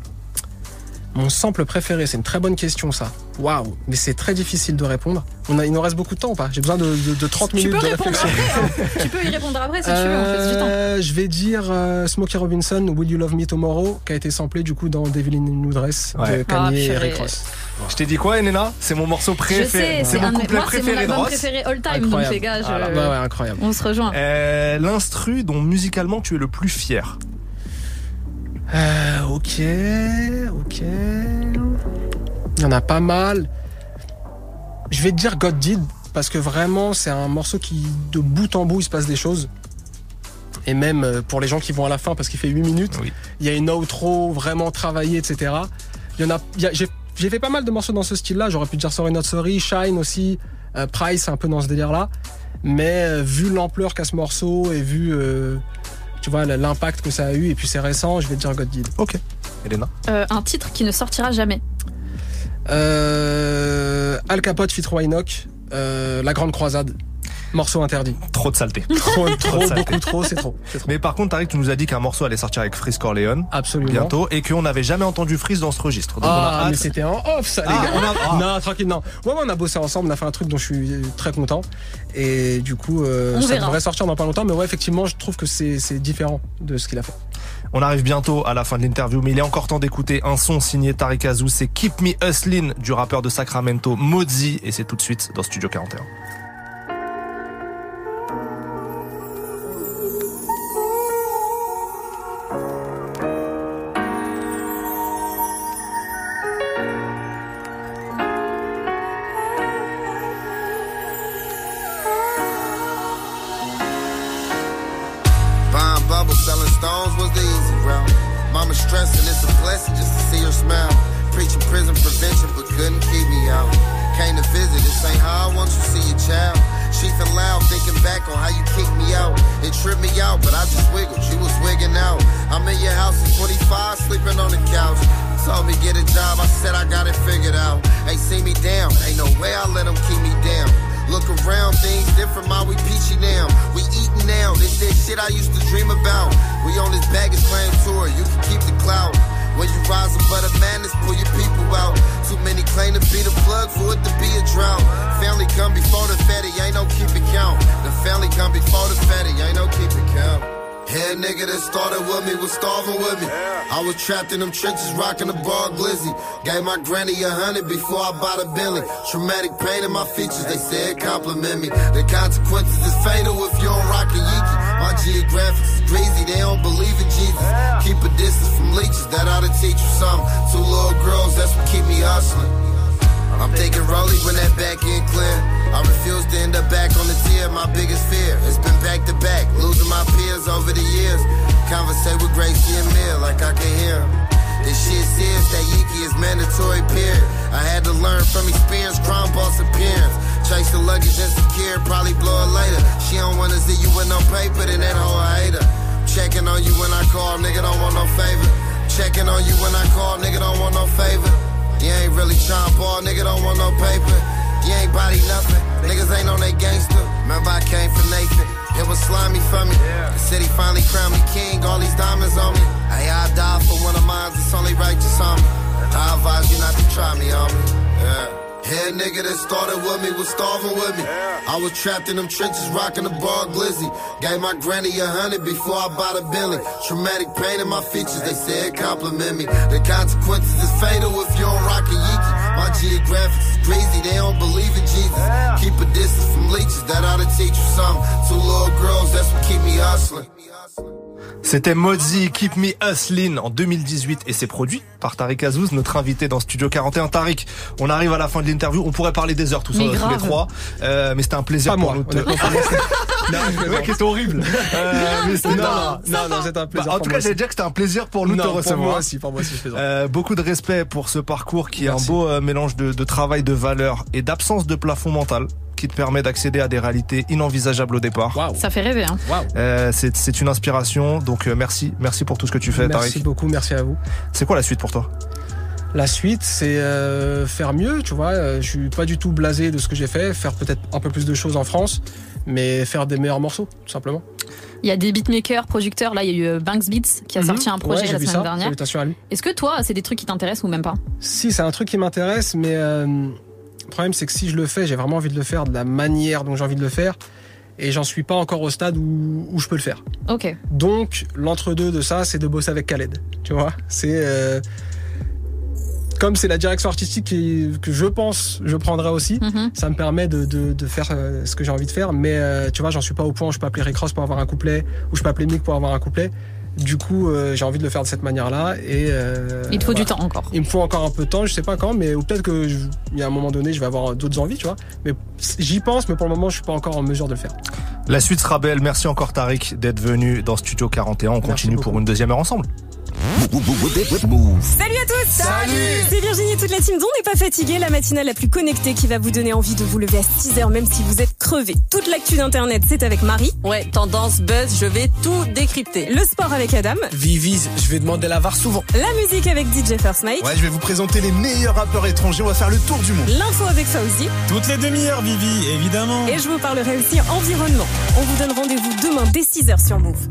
Mon sample préféré, c'est une très bonne question ça. Waouh, mais c'est très difficile de répondre. On a, il nous reste beaucoup de temps ou pas? J'ai besoin de, de, de 30 Tu minutes peux de réflexion. après. hein. Tu peux y répondre après si tu veux. On fait du temps. Euh, je vais dire euh, Smokey Robinson, Will You Love Me Tomorrow, qui a été samplé du coup dans Devil in a New Dress Ouais. de Kanye Ah, et purée. Rick Ross. Je t'ai dit quoi, Elena C'est mon morceau Je préféré. sais, C'est mon couplet moi, c'est mon préféré de album Ross. préféré all time. Donc Incroyable. les gars, je- Voilà. Ouais, ouais, incroyable. on se rejoint. Euh, L'instru dont musicalement tu es le plus fier. Euh, ok, ok. Il y en a pas mal. Je vais te dire God Did parce que vraiment, c'est un morceau qui, de bout en bout, il se passe des choses. Et même euh, pour les gens qui vont à la fin, parce qu'il fait 8 minutes, il y a une outro vraiment travaillée, etc. Il y en a, il y a- j'ai, j'ai fait pas mal de morceaux dans ce style-là. J'aurais pu dire Sorry Not Sorry, Shine aussi, euh, Price, un peu dans ce délire-là. Mais euh, vu l'ampleur qu'a ce morceau et vu, euh, tu vois, l'impact que ça a eu, et puis c'est récent, je vais te dire God Did. Ok. Elena Euh, un titre qui ne sortira jamais. Euh, Al Capote fit euh, La Grande Croisade, morceau interdit. Trop de saleté. Trop, trop, de saleté. beaucoup trop, c'est trop. c'est trop. Mais par contre, Tariq, tu nous as dit qu'un morceau allait sortir avec Freeze Corleone. Absolument. Bientôt. Et qu'on n'avait jamais entendu Freeze dans ce registre. Donc on a Ah, mais c'était en off, ça, les Ah, gars. on a- ah. Non, tranquille, non. Ouais, on a bossé ensemble, on a fait un truc dont je suis très content. Et du coup, euh, ça verra. devrait sortir dans pas longtemps. Mais ouais, effectivement, je trouve que c'est c'est différent de ce qu'il a fait. On arrive bientôt à la fin de l'interview, mais il est encore temps d'écouter un son signé Tariq Azou. C'est Keep Me Hustlin' du rappeur de Sacramento, Mozzi. Et c'est tout de suite dans Studio 41. Was trapped in them trenches, rocking the bar glizzy. Gave my granny a hundred before I bought a Bentley. Traumatic pain in my features, they said compliment me. The consequences is fatal if you don't rock a Yeeky. My geographics is greasy, they don't believe in Jesus. Keep a distance from leeches, that ought to teach you something. Two little girls, that's what keep me hustling. I'm thinking Rolly when that back end clear. I refuse to end up back on the tier, my biggest fear. It's been back to back, losing my peers over the years. Conversate with Gracie and Mill like I can hear 'em. This shit serious, that Yiki is mandatory period. I had to learn from experience, crime boss appearance. Chase the luggage insecure, probably blow it later. She don't wanna see you with no paper, then that hoe I hate. Checking on you when I call, nigga don't want no favor. Checking on you when I call, nigga don't want no favor. You ain't really trying ball, nigga don't want no paper. You ain't body nothing, niggas ain't on they gangster. Remember I came from Nathan, it was slimy for me. The city finally crowned me king, all these diamonds on me. Hey, I die for one of mine, it's only righteous on me. I advise you not to try me on me. Yeah. Head nigga that started with me was starving with me. I was trapped in them trenches, rocking the bar glizzy. Gave my granny a hundred before I bought a Bentley. Traumatic pain in my features, they said compliment me. The consequences is fatal if you don't rock a Yeeky. My geographics is greasy, they don't believe in Jesus. Keep a distance from leeches, that oughta teach you something. Two little girls, that's what keep me hustling. C'était Mozzi Keep Me Hustlin' en 2018 et c'est produit par Tariq Azouz, notre invité dans Studio 41. Tariq, on arrive à la fin de l'interview. On pourrait parler des heures tous, Mais tous les trois, Euh, mais c'était un plaisir Pas pour moi, nous. moi, Non, le mec est horrible. Euh, mais c'était- Non, non, non, c'est un plaisir Bah, en pour tout cas, j'allais dire que c'était un plaisir pour nous Non, de te pour recevoir. moi aussi, pour moi aussi, je. Euh, beaucoup de respect pour ce parcours qui est un beau euh, mélange de, de travail, de valeur et d'absence de plafond mental qui te permet d'accéder à des réalités inenvisageables au départ. Ça fait rêver, hein. Euh, c'est une inspiration, donc euh, merci, merci pour tout ce que tu fais, Merci Tariq. beaucoup, merci à vous. C'est quoi la suite pour toi? La suite, c'est euh, faire mieux, tu vois. Je suis pas du tout blasé de ce que j'ai fait, faire peut-être un peu plus de choses en France, mais faire des meilleurs morceaux, tout simplement. Il y a des beatmakers, producteurs. Là, il y a eu Banks Beats qui a sorti un projet Mhm. Ouais, la vu semaine ça. dernière. Salutations à lui. Est-ce que toi, c'est des trucs qui t'intéressent ou même pas? Si, c'est un truc qui m'intéresse, mais euh, le problème, c'est que si je le fais, j'ai vraiment envie de le faire de la manière dont j'ai envie de le faire, et j'en suis pas encore au stade où, où je peux le faire. Ok. Donc, l'entre-deux de ça, c'est de bosser avec Khaled. Tu vois C'est. euh, comme c'est la direction artistique qui- que je pense je prendrai aussi, ça me permet de, de- de faire euh, ce que j'ai envie de faire. Mais euh, tu vois, j'en suis pas au point où je peux appeler Rick Ross pour avoir un couplet, ou je peux appeler Mick pour avoir un couplet. Du coup, euh, j'ai envie de le faire de cette manière-là. Et euh, Il te faut du temps encore. Il me faut encore un peu de temps, je sais pas quand, mais ou peut-être que je- il y a un moment donné, je vais avoir d'autres envies, tu vois. Mais j'y pense, mais pour le moment, je suis pas encore en mesure de le faire. La suite sera belle. Merci encore Tariq d'être venu dans Studio 41. On continue pour une deuxième heure ensemble. Salut à tous C'est Virginie et toute la team dont n'est pas fatiguée, la matinale la plus connectée qui va vous donner envie de vous lever à 6h même si vous êtes crevé. Toute l'actu d'internet, c'est avec Marie. Ouais, tendance, buzz, je vais tout décrypter. Le sport avec Adam. Vivis, je vais demander la VAR souvent. La musique avec DJ First Mike. Ouais, je vais vous présenter les meilleurs rappeurs étrangers. On va faire le tour du monde. L'info avec Fauzi. Toutes les demi-heures, Vivi, évidemment. Et je vous parlerai aussi environnement. On vous donne rendez-vous demain dès 6h sur Move.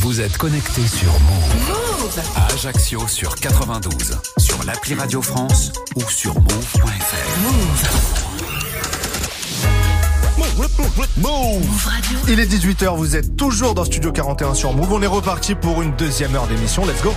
Vous êtes connecté sur Move. À Ajaccio sur 92, sur l'appli Radio France ou sur move.fr. Il est 18h, vous êtes toujours dans Studio 41 sur Move. On est reparti pour une deuxième heure d'émission. Let's go.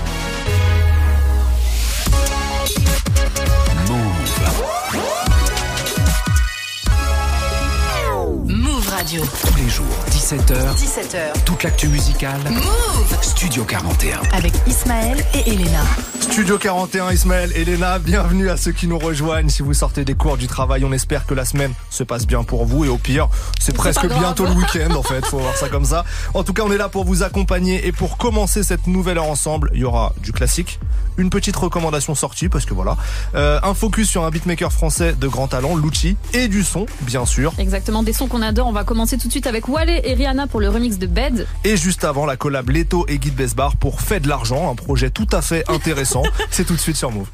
Radio. Tous les jours, 17h, 17h. toute l'actu musicale. Move Studio 41. Avec Ismaël et Elena. Studio 41, Ismaël, Elena, bienvenue à ceux qui nous rejoignent. Si vous sortez des cours du travail, on espère que la semaine se passe bien pour vous. Et au pire, c'est presque bientôt le week-end, en fait. Faut voir ça comme ça. En tout cas, on est là pour vous accompagner. Et pour commencer cette nouvelle heure ensemble, il y aura du classique, une petite recommandation sortie, parce que voilà, euh, un focus sur un beatmaker français de grand talent, Lucci, et du son, bien sûr. Exactement, des sons qu'on adore. On va commencer tout de suite avec Wale et Rihanna pour le remix de Bed. Et juste avant, la collab Leto et Guide Besbar pour Fait de l'argent, un projet tout à fait intéressant. c'est tout de suite sur Move.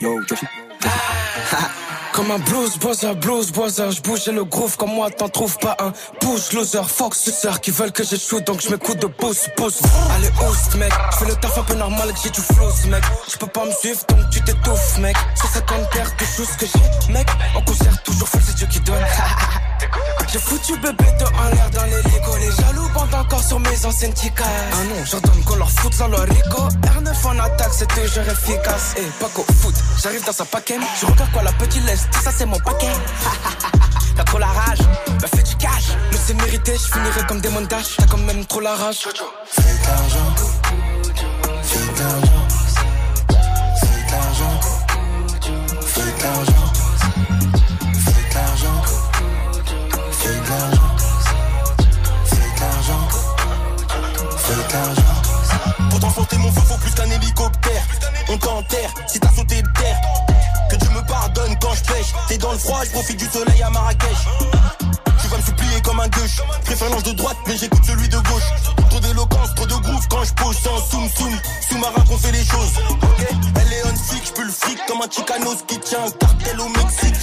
Yo, Joshi. Comme un blues buzzer, blues buzzer, je bouge le groove comme moi t'en trouves pas un push loser, fox suceur qui veulent que j'échoue donc je m'écoute de pouce pouce. Allez host mec, je fais le taf un peu normal que j'ai du flow mec. Je peux pas me suivre donc tu t'étouffes mec. 150 paires de choses que j'ai mec, en concert toujours full c'est Dieu qui donne. J'ai foutu bébé de en l'air dans les Lego Les jaloux bandent encore sur mes anciennes ticas Ah non, j'ordonne qu'on leur foute dans leur rico. R9 en attaque, c'est toujours efficace. Et pas qu'au foot, j'arrive dans sa paquet. Je regarde quoi la petite laisse, tout ça c'est mon paquet. T'as trop la rage, bah fais du cash. Mais c'est mérité, je finirai comme des montages. T'as quand même trop la rage. Fais de l'argent froid, je profite du soleil à Marrakech. Tu vas me supplier comme un gueuche. Préfère l'ange de droite, mais j'écoute celui de gauche. Trop d'éloquence, trop de groove quand je pose sans soum soum. Sous-marin qu'on fait les choses. Elle est on flic, j'peux le fric comme un chicanos qui tient un cartel au Mexique.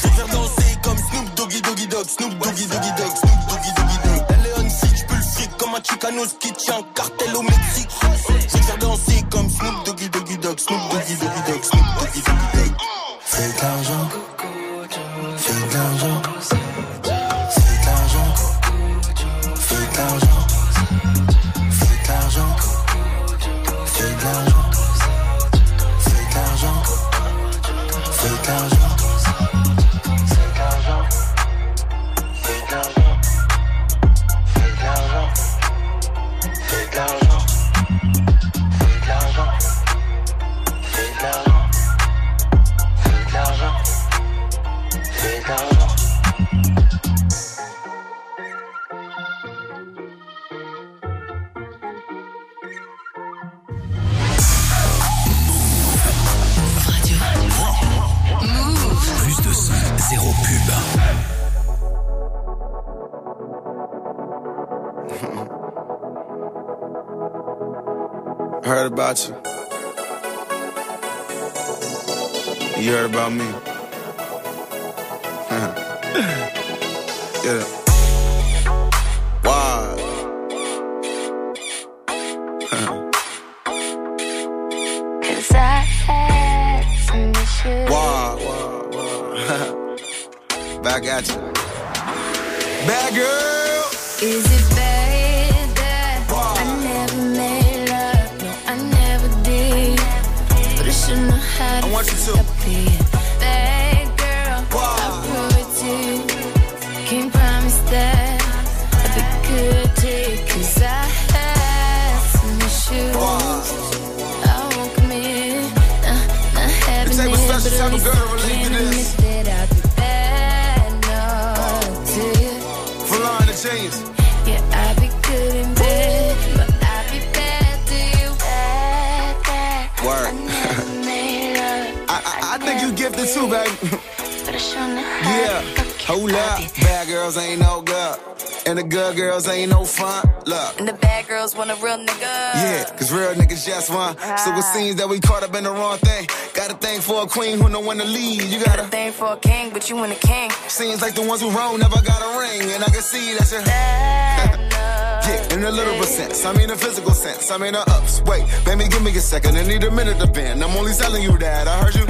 Sense. I mean a physical sense. I mean a ups. Wait, baby, give me a second. I need a minute to bend. I'm only telling you that. I heard you.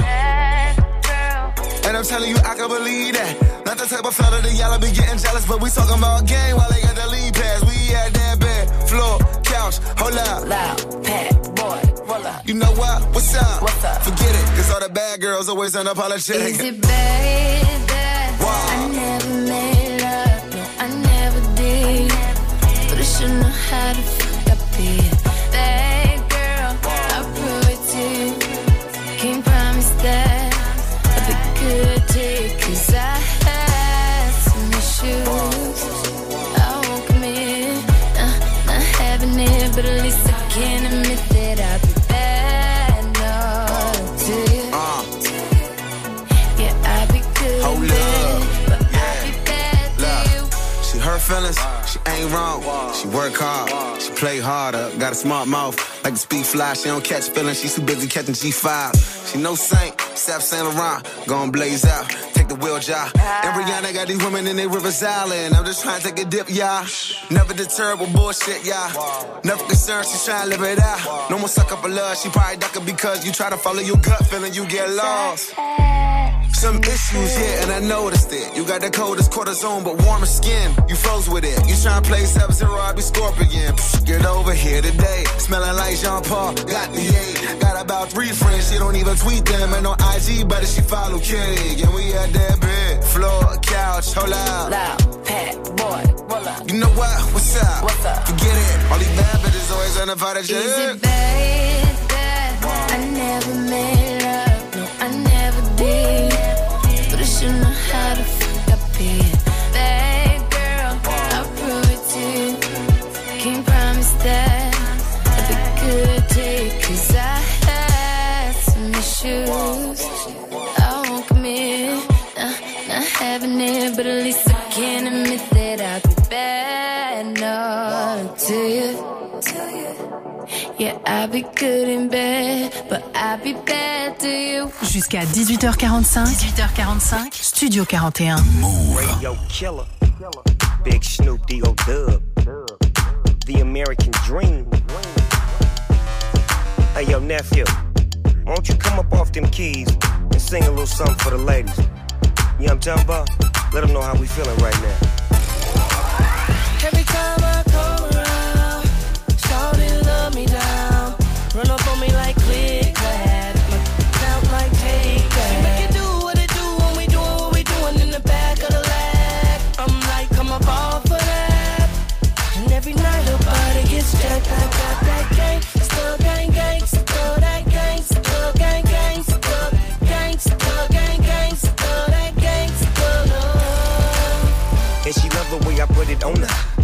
And I'm telling you, I can believe that. Not the type of fella that y'all be getting jealous, but we talking about game while they got the lead pass. We at that bed, floor, couch, hold up. Loud, pat, boy, roll up. You know what? What's up? What's up? Forget it, cause all the bad girls always unapologetic. Is it bad that I never made should know how to fuck up it. Bad girl, I'll prove it to you. Can't promise that I'll be good to you. Cause I had some issues. I won't commit, uh, not having it. But at least I can admit that I'll be bad. No, to you. Yeah, I be good. Hold up. But I be bad to you. Look, she hurt feelings, she ain't wrong. She work hard, she play harder. Got a smart mouth, like a speed fly. She don't catch feelings, she's too busy catching G5. She no saint, Sap Saint Laurent, gon' blaze out. Take the wheel job. And Rihanna got these women in their Rivers Island. I'm just trying to take a dip, y'all. Never deterred with bullshit, y'all. Never concerned, she's trying to live it out. No more suck up a love, she probably ducking because you try to follow your gut feeling, you get lost. Some issues, yeah, and I noticed it. You got the coldest cortisone, but warmer skin. You froze with it. You tryna play Sub Zero, I be Scorpion. Psh, Get over here today. Smelling like Jean Paul. Got the eight. Got about three friends, she don't even tweet them. Ain't no IG, but she follow King. And we at that bed. Floor, couch, hold out. Loud, pat, boy, roll up. You know what? What's up? What's up? Forget it. All these bad bitches always unapologetic. Is it bad that I never made it. But at least I can admit that I be bad. No, to you. Yeah, I'll be good in bed, but I'll be bad to you. Jusqu'à 18h45. 18h45. Studio 41. Radio killer. Big Snoop D.O. Dub. The American Dream. Hey, yo, nephew. Why don't you come up off them keys and sing a little something for the ladies? Yum Jumbo, let them know how we feeling right now. Her.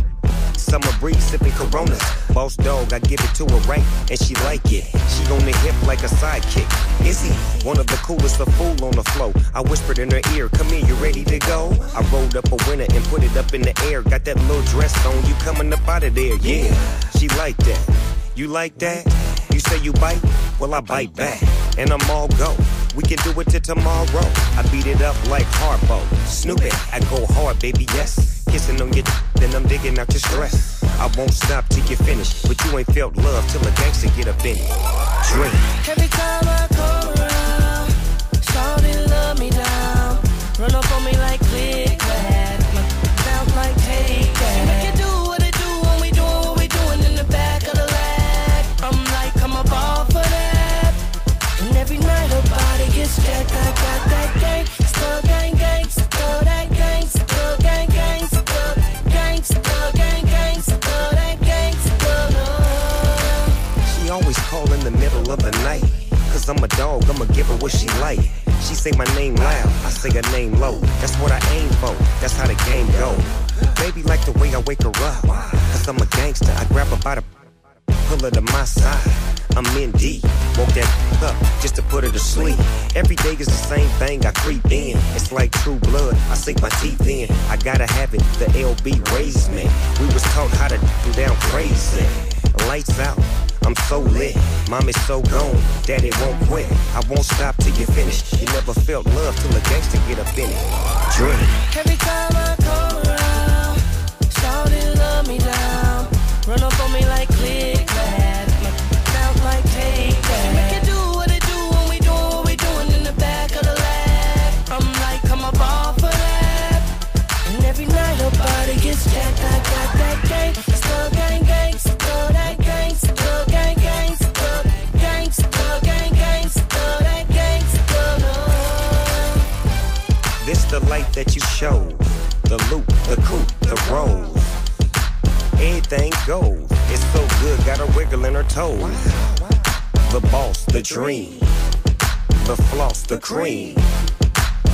Summer breeze sipping Coronas. Boss dog, I give it to her right, and she like it. She on the hip like a sidekick. Is he one of the coolest, a fool on the flow? I whispered in her ear, "Come here, you ready to go?" I rolled up a winner and put it up in the air. Got that little dress on, you coming up out of there? Yeah, she like that. You like that? You say you bite? Well, I bite back, and I'm all go. We can do it till tomorrow. I beat it up like Harpo. Snoop it, I go hard, baby, yes. Kissing on your then I'm digging out your stress. I won't stop till you finish, but you ain't felt love till a gangster get up in it. Drink. Every time I come around, shawty love me down. Run up on me like click Cause I'm a dog, I'ma give her what she like. She say my name loud, I say her name low. That's what I aim for, that's how the game go. Baby like the way I wake her up, cause I'm a gangster. I grab her by the pull her to my side. I'm in deep, woke that up just to put her to sleep. Every day is the same thing, I creep in. It's like true blood, I sink my teeth in. I gotta have it, the LB raised me. We was taught how to do down crazy. Lights out, I'm so lit. Mom is so gone, daddy won't quit. I won't stop till you finish. You never felt love till a gangster get up in it. Dream. Every time I come around, shout it, love me down. Run up on me like click the light that you show. The loop, the coupe, the roll. Everything goes. It's so good, got her wiggling her toes. The boss, the dream. The floss, the cream.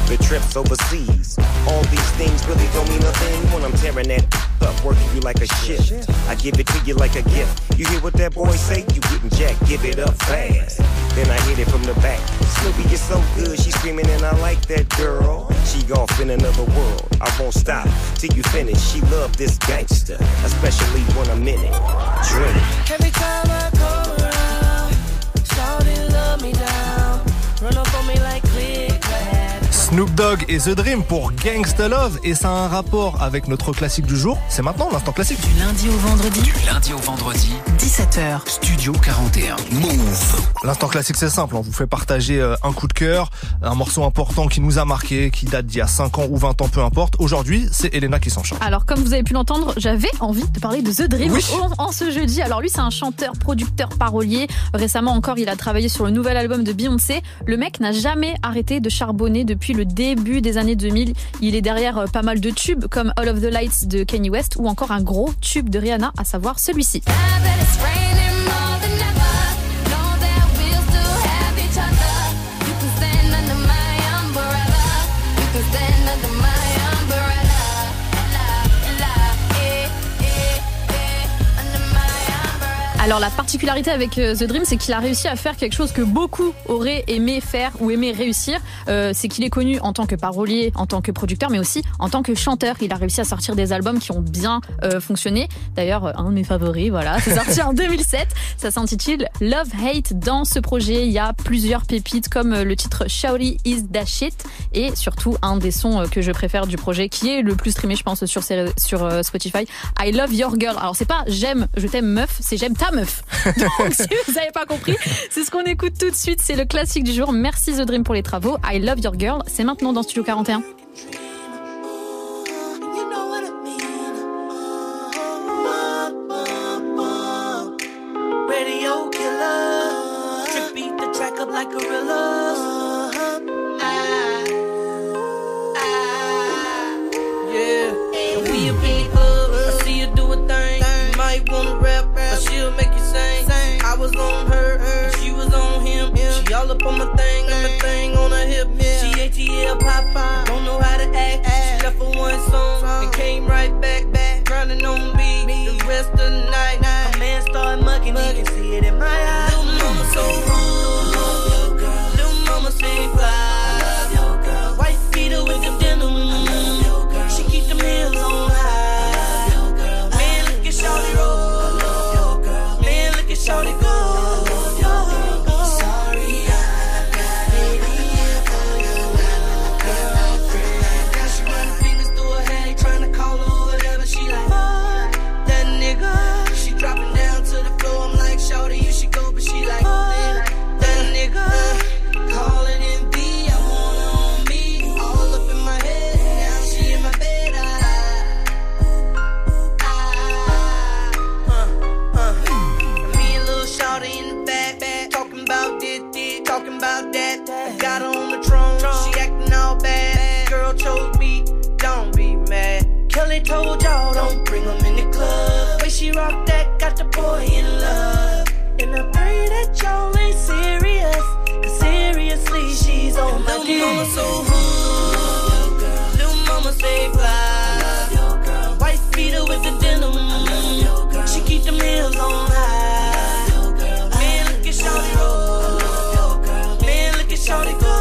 The trips overseas. All these things really don't mean a thing when I'm tearing that up, working you like a shift. I give it to you like a gift. You hear what that boy say? You getting jacked, give it up fast. Then I hit it from the back. Snoopy is so good, she's screaming and I like that girl. She off in another world. I won't stop till you finish. She love this gangster, especially when I'm in it. Dream. Every time I come around, shout love me down. Run up on me like. Snoop Dogg et The Dream pour Gangsta Love et ça a un rapport avec notre classique du jour. C'est maintenant l'instant classique. Du lundi au vendredi, Du lundi au vendredi, 17h. Studio 41. Move. L'instant classique c'est simple, on vous fait partager euh, un coup de cœur, un morceau important qui nous a marqué, qui date d'il y a 5 ans ou 20 ans, peu importe. Aujourd'hui, c'est Elena qui s'en charge. Alors, comme vous avez pu l'entendre, j'avais envie de parler de The Dream Oui. en, en ce jeudi. Alors, lui, c'est un chanteur, producteur, parolier. Récemment encore, il a travaillé sur le nouvel album de Beyoncé. Le mec n'a jamais arrêté de charbonner depuis le début des années 2000. Il est derrière euh, pas mal de tubes comme All of the Lights de Kanye West ou encore un gros tube de Rihanna, à savoir celui-ci. Alors la particularité avec euh, The Dream, c'est qu'il a réussi à faire quelque chose que beaucoup auraient aimé faire ou aimé réussir. Euh, c'est qu'il est connu en tant que parolier, en tant que producteur, mais aussi en tant que chanteur. Il a réussi à sortir des albums qui ont bien euh, fonctionné. D'ailleurs, un de mes favoris, voilà, c'est sorti en 2007. Ça s'intitule Love Hate. Dans ce projet, il y a plusieurs pépites comme le titre Shouty Is That Shit et surtout un des sons que je préfère du projet qui est le plus streamé, je pense, sur, Spotify. I Love Your Girl. Alors c'est pas j'aime, je t'aime meuf, c'est j'aime ta meuf. Donc vous avez pas compris, c'est ce qu'on écoute tout de suite. C'est le classique du jour. Merci The Dream pour les travaux. I Love Your Girl. C'est maintenant dans Studio 41. ATL Popeye. Don't know how to act. She left for one song and came right back, back. Grinding on me the rest of the night. My man started mugging, he can see it in my eyes. y'all chose me, don't be mad. Kelly told y'all don't bring him in the club. Way she rocked that, got the boy in love. And I pray that y'all ain't serious. Cause seriously, she's on and my Little mama so hood. Little mama say fly. White feeder with the denim. She keep the meals on high. Man, look at Shawty go. Man, look at Shawty go.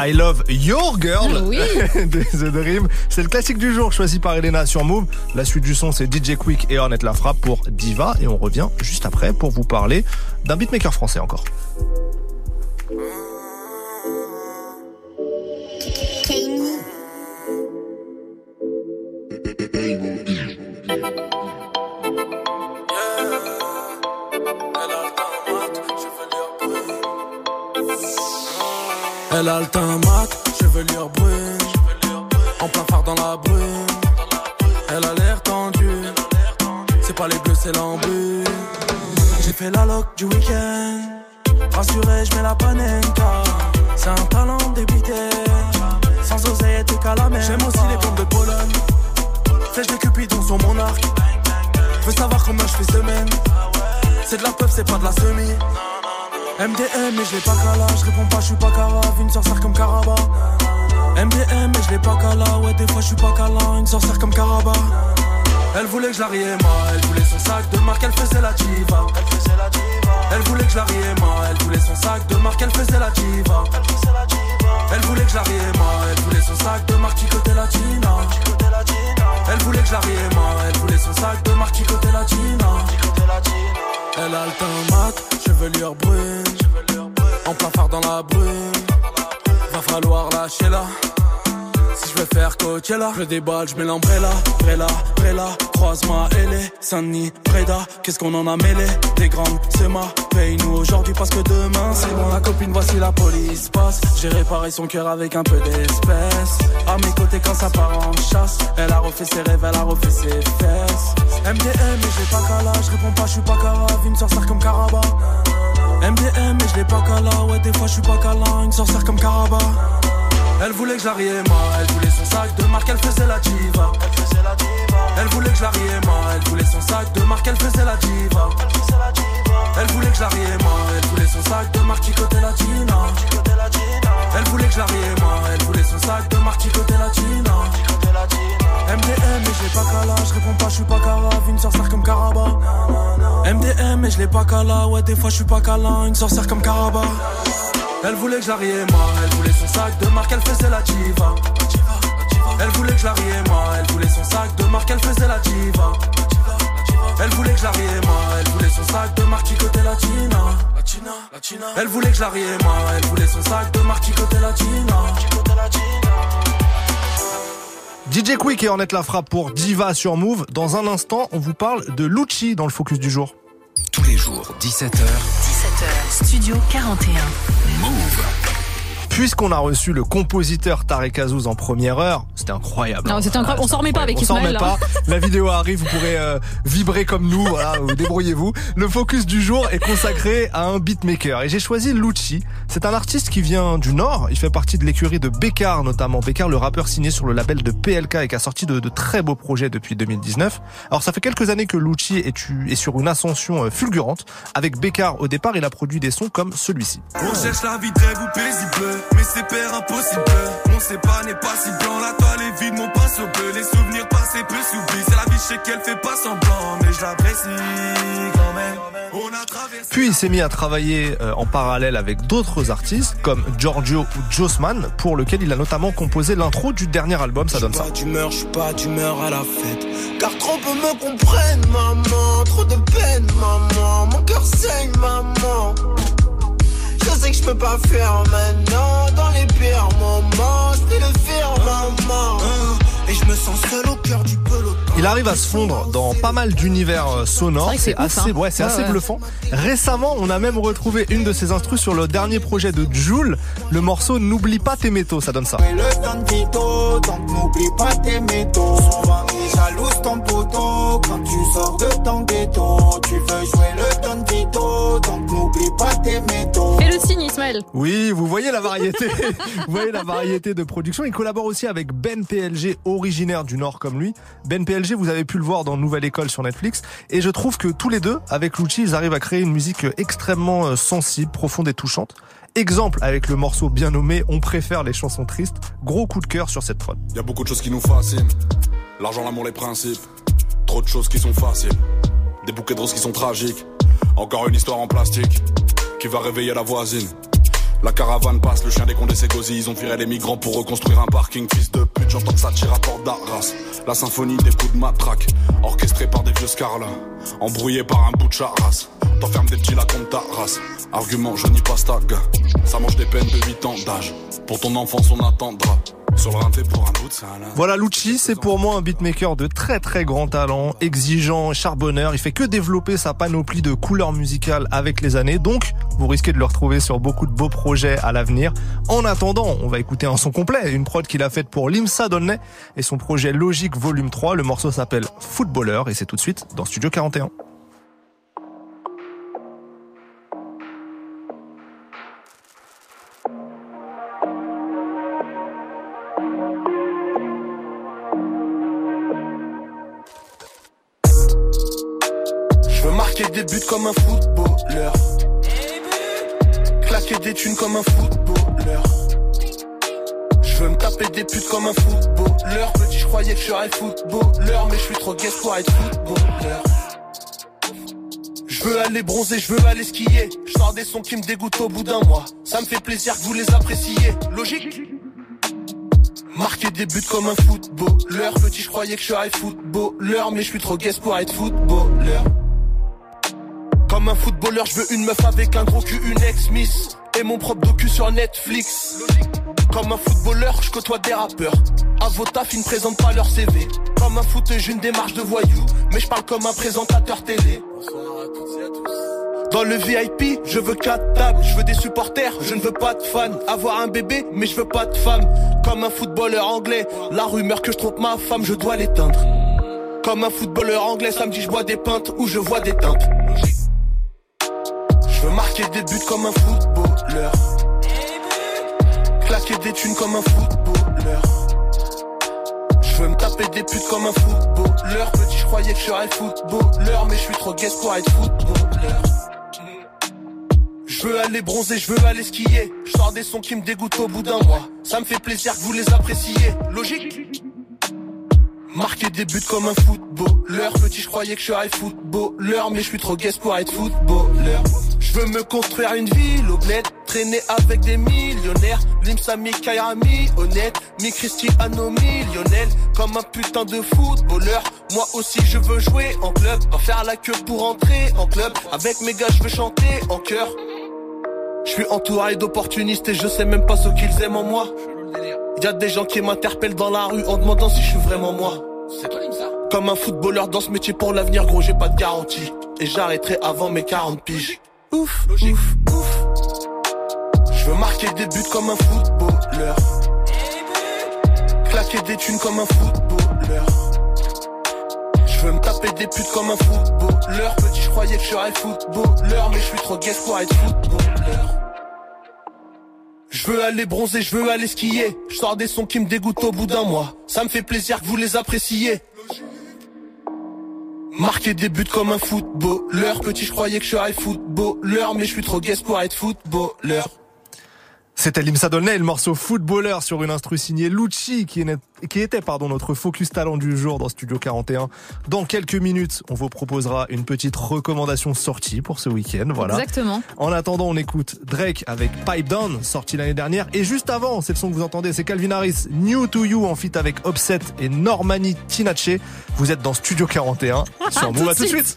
I Love Your Girl Oui. de The Dream. C'est le classique du jour choisi par Elena sur Move. La suite du son, c'est DJ Quick et Ornette La Frappe pour Diva. Et on revient juste après pour vous parler d'un beatmaker français encore. Falloir lâcher là. Si je veux faire Coachella, je déballe, je mets l'umbrella. Brella, Brella, croise-moi, elle est Saint-Denis, Preda. Qu'est-ce qu'on en a mêlé? Des grandes, c'est ma paye-nous aujourd'hui parce que demain c'est bon. La copine, voici la police passe. J'ai réparé son cœur avec un peu d'espèce. À mes côtés quand ça part en chasse. Elle a refait ses rêves, elle a refait ses fesses. MDM, mais j'ai pas cala, je réponds pas, je suis pas carave. Une sorcière comme Caraba. MDM, mais je l'ai pas cala, ouais, des fois je suis pas câlin. Une sorcière comme Caraba. Elle voulait que la riema, elle voulait son sac de marque, elle faisait la diva. Elle faisait la diva. Elle voulait que la riema, elle voulait son sac de marque, elle faisait la diva. Elle faisait la diva. Elle voulait que la riema, elle voulait son sac de marque, Chicoté Latina. Elle voulait que la riema, elle voulait son sac de marque, Chicoté Latina. MDM, mais je l'ai pas cala, je réponds pas, je suis pas carave, une sorcière comme Caraba. MDM, mais je l'ai pas cala, ouais, des fois je suis pas câlin, une sorcière comme Caraba. Elle voulait que la riema, elle voulait son sac de marque, elle faisait la diva. Elle voulait que la riema, elle voulait son sac de marque, elle faisait la diva. Elle voulait que la riema, elle voulait son sac de marque, Chicoté Latina. Elle voulait que la riema, elle voulait son sac de marque, Latina. Chicoté Latina. DJ Quick et Ornette La Frappe pour Diva sur Move. Dans un instant, on vous parle de Lucci dans le focus du jour. Tous les jours, 17h, 17h, Studio 41. Move. Puisqu'on a reçu le compositeur Tarek Azouz en première heure, c'était incroyable. Non, hein. c'était incroyable. On s'en remet pas avec On s'en remet hein. pas. La vidéo arrive, vous pourrez euh, vibrer comme nous, voilà, vous débrouillez-vous. Le focus du jour est consacré à un beatmaker et j'ai choisi Lucci. C'est un artiste qui vient du Nord, il fait partie de l'écurie de Bekar notamment. Bekar, le rappeur signé sur le label de PLK et qui a sorti de, de très beaux projets depuis 2019. Alors ça fait quelques années que Lucci est, sur une ascension euh, fulgurante. Avec Bekar au départ, il a produit des sons comme celui-ci. On cherche la vie de rêve ou paisible, mais c'est père impossible. On sait pas, n'est pas si blanc, la toile est vide, mon pinceau bleu. Les souvenirs passés peu s'oublient. C'est la vie, je sais qu'elle fait pas semblant, mais je l'apprécie quand même. Puis il s'est mis à travailler euh, en parallèle avec d'autres artistes comme Giorgio ou Jossman, pour lequel il a notamment composé l'intro du dernier album, ça donne ça. Pas d'humeur, je suis pas d'humeur à la fête. Car trop peu me comprennent, maman. Trop de peine, maman. Mon cœur saigne, maman. Je sais que je peux pas faire maintenant. Dans les pires moments, je vais le faire, maman. Et je me sens seul au cœur du peloton. Il arrive à se fondre dans pas mal d'univers euh, sonores. C'est ouf, assez, hein. ouais, c'est Ouais, assez ouais. bluffant. Récemment, on a même retrouvé une de ses instrus sur le dernier projet de Joule, le morceau N'oublie pas tes métaux, ça donne ça. Le temps de Vito, donc n'oublie pas tes métaux. Souvent il jalouse ton poteau quand tu sors de ton ghetto. Tu veux jouer le temps de Vito, donc n'oublie pas tes métaux. Fais le signe, Ismaël. Oui, vous voyez la variété. vous voyez la variété de production. Il collabore aussi avec Ben PLG, originaire du Nord comme lui. Ben PLG, vous avez pu le voir dans Nouvelle École sur Netflix. Et je trouve que tous les deux, avec Lucci, ils arrivent à créer une musique extrêmement euh, sensible, profonde et touchante. Exemple avec le morceau bien nommé On préfère les chansons tristes. Gros coup de cœur sur cette prod. Y a beaucoup de choses qui nous fascinent. L'argent, l'amour, les principes. Trop de choses qui sont faciles. Des bouquets de roses qui sont tragiques. Encore une histoire en plastique qui va réveiller la voisine. La caravane passe, le chien des condés s'est. Ils ont viré les migrants pour reconstruire un parking. Fils de pute, j'entends que ça tire à porte d'Arras. La symphonie des coups de matraque, orchestrée par des vieux scarlats. Embrouillé par un bout de charras. T'enfermes des petits là contre ta race. Argument, je n'y passe ta. Ça mange des peines de 8 ans d'âge. Pour ton enfance, on attendra. Voilà, Lucci, c'est pour moi un beatmaker de très très grand talent, exigeant, charbonneur. Il fait que développer sa panoplie de couleurs musicales avec les années. Donc, vous risquez de le retrouver sur beaucoup de beaux projets à l'avenir. En attendant, on va écouter un son complet, une prod qu'il a faite pour Limsa Donnelly et son projet Logique Volume 3. Le morceau s'appelle Footballer et c'est tout de suite dans Studio 41. Marquer des buts comme un footballeur. Claquer des thunes comme un footballeur. Je veux me taper des putes comme un footballeur. Petit, je croyais que je serais footballeur, mais je suis trop gay pour être footballeur. Je veux aller bronzer, je veux aller skier. Je sors des sons qui me dégoûtent au bout d'un mois. Ça me fait plaisir que vous les appréciez. Logique Marquer des buts comme un footballeur. Petit, je croyais que je serais footballeur, mais je suis trop gay pour être footballeur. Comme un footballeur, je veux une meuf avec un gros cul, une ex-miss. Et mon propre docu sur Netflix. Comme un footballeur, je côtoie des rappeurs. À vos taf, ils ne présentent pas leur CV. Comme un foot, j'ai une démarche de voyou. Mais je parle comme un présentateur télé. Dans le VIP, je veux quatre tables, je veux des supporters, je ne veux pas de fans. Avoir un bébé, mais je veux pas de femme. Comme un footballeur anglais, la rumeur que je trompe ma femme, je dois l'éteindre. Comme un footballeur anglais, samedi je bois des pintes ou je vois des teintes. Je veux marquer des buts comme un footballeur. Claquer des thunes comme un footballeur. Je veux me taper des putes comme un footballeur. Petit, je croyais que je serais footballeur, mais je suis trop gay pour être footballeur. Je veux aller bronzer, je veux aller skier. Je sors des sons qui me dégoûtent au bout d'un mois. Ça me fait plaisir que vous les appréciez. Logique? Marquer des buts comme un footballeur. Petit, je croyais que je serais footballeur, mais je suis trop gay pour être footballeur. Je veux me construire une ville au bled, traîner avec des millionnaires. Limsa, mi Kairami, honnête, mi Cristiano millionnaire. Comme un putain de footballeur. Moi aussi, je veux jouer en club, faire la queue pour entrer en club. Avec mes gars, je veux chanter en chœur. Je suis entouré d'opportunistes et je sais même pas ce qu'ils aiment en moi. Y a des gens qui m'interpellent dans la rue en demandant si je suis vraiment moi. Comme un footballeur dans ce métier pour l'avenir, gros, j'ai pas de garantie. Et j'arrêterai avant mes 40 piges. Ouf, ouf, ouf. Je veux marquer des buts comme un footballeur. Claquer des thunes comme un footballeur. Je veux me taper des putes comme un footballeur. Petit, je croyais que je serais footballeur, mais je suis trop gay pour être footballeur. Je veux aller bronzer, je veux aller skier. Je sors des sons qui me dégoûtent au bout d'un mois. Ça me fait plaisir que vous les appréciez. Marquer des buts comme un footballeur. Petit, je croyais que je serais footballeur, mais je suis trop gay pour être footballeur. C'était Limsa Dolnay, le morceau footballeur sur une instru signée Lucci, qui, était pardon notre focus talent du jour dans Studio 41. Dans quelques minutes, on vous proposera une petite recommandation sortie pour ce week-end. Voilà. Exactement. En attendant, on écoute Drake avec Pipe Down, sorti l'année dernière. Et juste avant, c'est le son que vous entendez, c'est Calvin Harris, New to You, en feat avec Offset et Normani Tinache. Vous êtes dans Studio 41 sur Move. À tout de suite.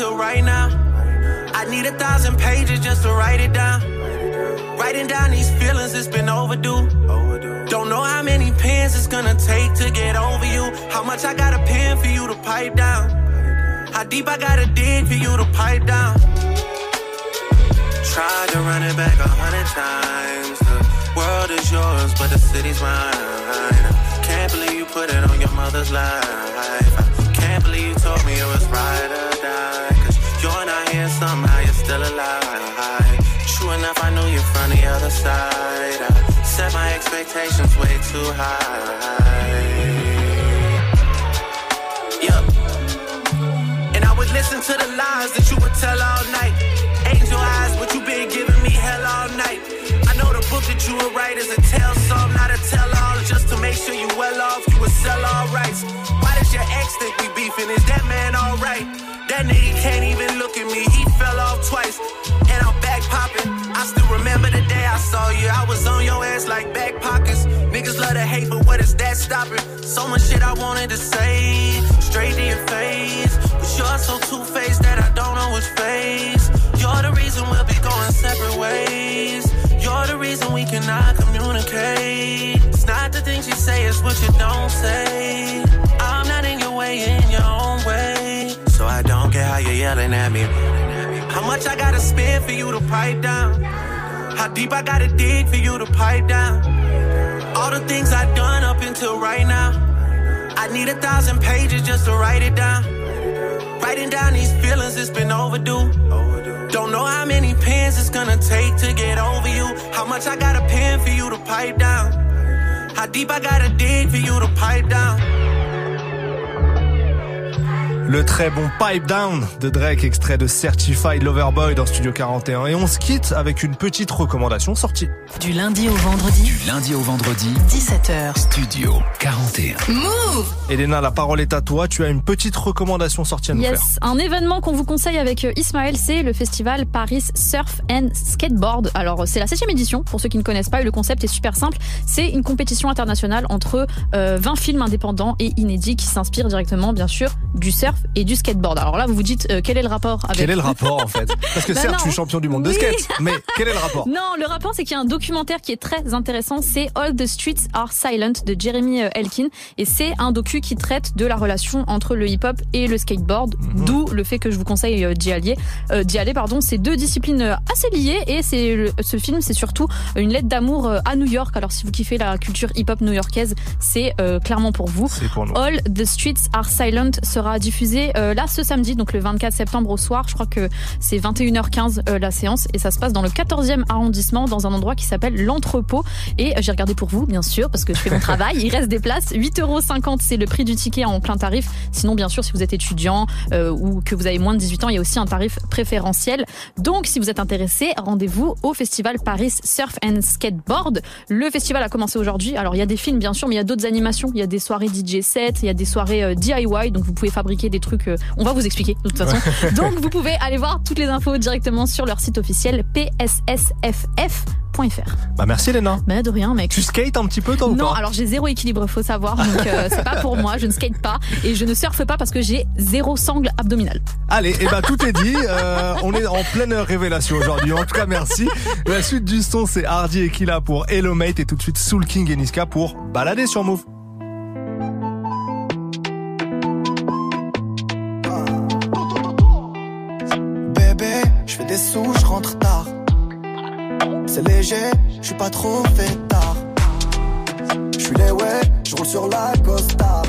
until right now. I need a thousand pages just to write it down. Writing down these feelings, it's been overdue. Don't know how many pens it's gonna take to get over you. How much I gotta pen for you to pipe down. How deep I gotta dig for you to pipe down. Tried to run it back a hundred times. The world is yours, but the city's mine. Can't believe you put it on your mother's life. Can't believe you told me it was ride or die. You're not here, somehow you're still alive. True enough, I knew you from the other side. I set my expectations way too high. Yeah. And I would listen to the lies that you would tell all night. Angel eyes, but you been giving me hell all night. I know the book that you would write is a tell some, not a tell all. Just to make sure you well off, you would sell all rights. Why does your ex think we beefing? Is that man alright? That nigga can't even look at me, he fell off twice. And I'm back popping. I still remember the day I saw you. I was on your ass like back pockets. Niggas love to hate, but what is that stopping? So much shit I wanted to say, straight to your face. But you're so two faced that I don't know which face. You're the reason we'll be going separate ways. You're the reason we cannot communicate. It's not the things you say, it's what you don't say. I'm not in your way, in your own way. So I don't care how you're yelling at me. How much I gotta spend for you to pipe down? How deep I gotta dig for you to pipe down? All the things I've done up until right now. I need a thousand pages just to write it down. Writing down these feelings, it's been overdue. Don't know how many pens it's gonna take to get over you. How much I gotta pen for you to pipe down. How deep I gotta dig for you to pipe down. Le très bon Pipe Down de Drake, extrait de Certified Loverboy dans Studio 41. Et on se quitte avec une petite recommandation sortie. Du lundi au vendredi, Du lundi au vendredi, 17h. Studio 41. Move Elena, la parole est à toi. Tu as une petite recommandation sortie à nous faire. Yes, un événement qu'on vous conseille avec euh, Ismaël, c'est le festival Paris Surf and Skateboard. Alors, c'est la septième édition, pour ceux qui ne connaissent pas, et le concept est super simple. C'est une compétition internationale entre euh, 20 films indépendants et inédits qui s'inspirent directement, bien sûr, du surf et du skateboard. Alors là, vous vous dites, euh, quel est le rapport avec... Quel est le rapport en fait? Parce que Bah certes, non. je suis champion du monde de skate, mais quel est le rapport? Non, le rapport, c'est qu'il y a un documentaire qui est très intéressant. C'est All the Streets Are Silent de Jeremy euh, Elkin. Et c'est un docu qui traite de la relation entre le hip-hop et le skateboard. Mhm. D'où le fait que je vous conseille euh, d'y aller. Euh, d'y aller, pardon. C'est deux disciplines assez liées. Et c'est ce film, c'est surtout une lettre d'amour à New York. Alors, si vous kiffez la culture hip-hop new-yorkaise, c'est euh, clairement pour vous. Pour. All the Streets Are Silent sera diffusé euh, là ce samedi, donc le 24 septembre au soir. Je crois que c'est 21h15 euh, la séance et ça se passe dans le 14e arrondissement dans un endroit qui s'appelle l'entrepôt. Et euh, j'ai regardé pour vous, bien sûr, parce que je fais mon travail. Il reste des places. 8,50€ c'est le prix du ticket en plein tarif. Sinon, bien sûr, si vous êtes étudiant euh, ou que vous avez moins de 18 ans, il y a aussi un tarif préférentiel. Donc, si vous êtes intéressé, rendez-vous au festival Paris Surf and Skateboard. Le festival a commencé aujourd'hui. Alors, il y a des films, bien sûr, mais il y a d'autres animations. Il y a des soirées DJ set, il y a des soirées euh, DIY. Donc, vous pouvez fabriquer des trucs. euh, on va vous expliquer, de toute façon. donc, vous pouvez aller voir toutes les infos directement sur leur site officiel pssff.fr. Bah merci Elena. Bah, de rien, mec. Tu skates un petit peu toi ou Non, pas alors j'ai zéro équilibre, faut savoir. Donc euh, c'est pas pour moi, je ne skate pas et je ne surfe pas parce que j'ai zéro sangle abdominale. Allez, et bah tout est dit. Euh, on est en pleine révélation aujourd'hui. En tout cas, merci. La suite du son, c'est Hardy et Killa pour Hello Mate et tout de suite Soul King et Niska pour Balader sur Move. Des sous, je rentre tard. C'est léger, je suis pas trop fait tard. Je suis les ouais, je roule sur la Costa.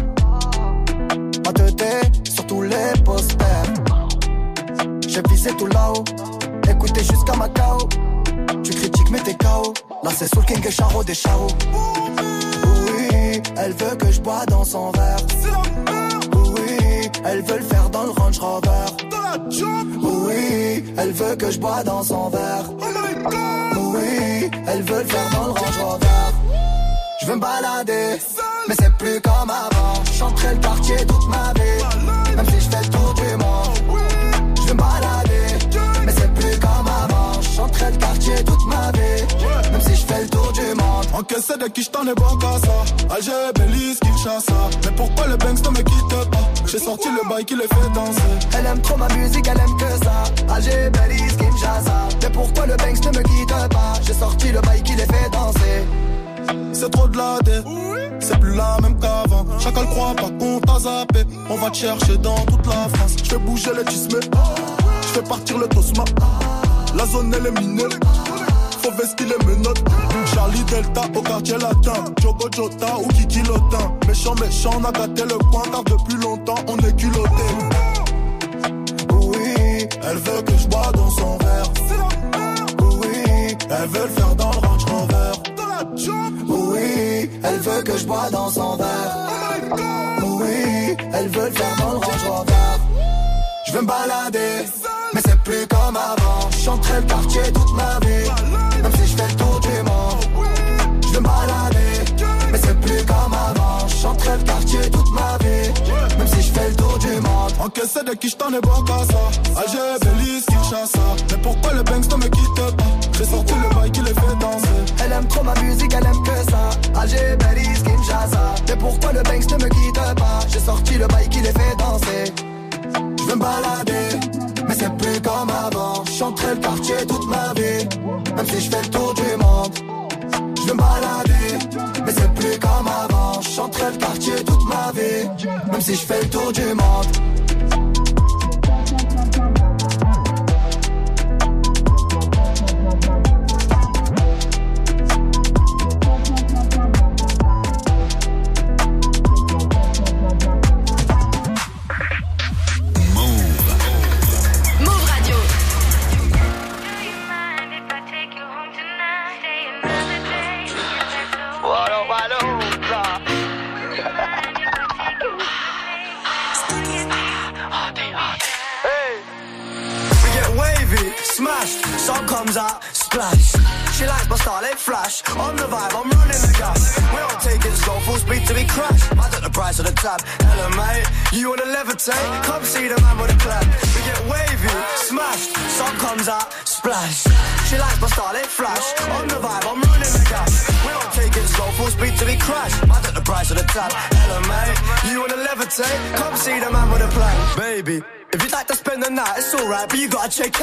Ma tête sur tous les posters. J'ai visé tout là-haut, écoutez jusqu'à Macao. Tu critiques mais t'es KO. Là c'est Soul King et Charo des Charo. Oui, elle veut que je bois dans son verre. Oui, elle veut le faire dans le Range Rover. Oui, elle veut que je bois dans son verre. Oui, elle veut le faire dans le Range Rover. Je veux me balader, mais c'est plus comme avant. Chanterai le quartier toute ma vie, même si je fais le Encaissé de qui j't'en ai bon qu'à ça. Alger, Belize, Kinshasa Mais pourquoi le Banks ne me quitte pas? J'ai sorti le bail qui les fait danser. Elle aime trop ma musique, elle aime que ça. Alger, Belize, Kinshasa. Mais pourquoi le Banks ne me quitte pas? J'ai sorti le bail qui les fait danser. C'est trop de la dé C'est plus la même qu'avant. Chacun le croit pas qu'on t'a zappé. On va te chercher dans toute la France. Je fais bouger les tismés Je fais partir le tosma. La zone elle est minée Faut vestir les menottes. Charlie Delta au quartier latin. Jogo Jota ou Kiki Lotin. Méchant méchant on a gâté le coin Car depuis longtemps on est culotté. Oui Elle veut que je bois dans son verre. Oui Elle veut le faire dans le Range Rover. Oui, elle veut que je bois dans son verre. Oui, elle veut le faire dans le Range Rover. Je veux me balader, mais c'est plus comme avant. Chanterai le quartier toute ma vie, Encaissé de qui j't'en ai bon qu'à ça Alger, Belize, Kinshasa Mais pourquoi le Banks ne me quitte pas? J'ai sorti le bail qui les fait danser Elle aime trop ma musique, elle aime que ça. Alger, Belize, Kinshasa. Mais pourquoi le Banks ne me quitte pas? J'ai sorti le bail qui les fait danser. Je veux me balader, mais c'est plus comme avant. Je chanterai le quartier toute ma vie, même si je fais le tour du monde. Je veux me balader, mais c'est plus comme avant. Je chanterai le quartier toute ma vie, même si je fais le tour du monde.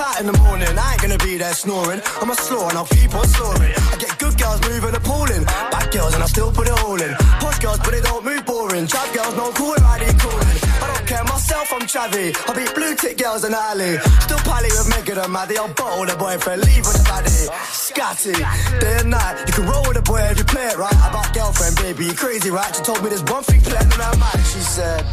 Out in the morning. I ain't gonna be there snoring. I'm a slow and I'll keep on snoring. I get good girls moving appalling. Bad girls and I still put it all in. Posh girls, but they don't move boring. Trap girls, no cool and I calling. I don't care myself, I'm chavvy. I beat blue tick girls in the alley. Still pally with Megan and Maddie. I'll bottle the boyfriend, leave with baddie. Scatty, day and night. You can roll with the boy if you play it right. About girlfriend, baby, you crazy, right? She told me there's one thing clear and I'm mad. She said,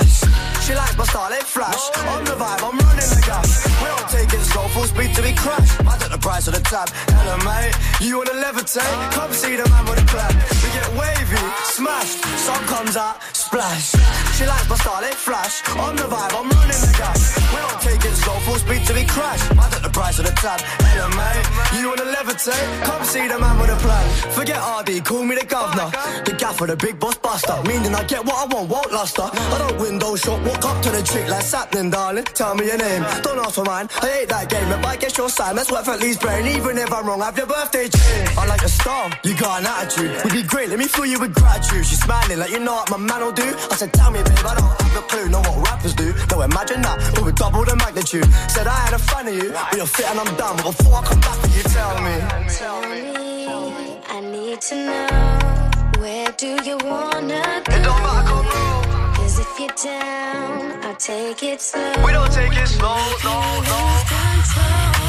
She likes my they flash. On the vibe, I'm running the gas. We don't take it slow, full speed till we crash. I took the price of the tab. Hello, mate. You wanna levitate? Come see the man with the plan. We get wavy, smashed, sun comes out, splash. She likes my they flash. On the vibe, I'm running the gas. We don't take it slow, full speed till we crash. I took the price of the tab. Hello, mate. You wanna levitate? Come see the man with a plan. Forget RD, call me the governor. The gaffer, the big boss buster. Meaning I get what I want, won't luster. I don't window shop, walk up to the trick like happening, darling. Tell me your name, don't ask for mine. I hate that game, if I get your sign, that's worth at least brain. Even if I'm wrong, have your birthday chain. I like a star, you got an attitude. We'd be great, let me fill you with gratitude. She's smiling like you know what my man will do. I said, tell me, babe, I don't have a clue, know what rappers do. No, imagine that, but with double the magnitude. Said I had a fan of you, but you're fit and I'm done. But before I come back, will you tell me? Tell me, I need to know where do you wanna go? It don't matter, come Cause if you're down, I'll take it slow. We don't take it slow, no, no.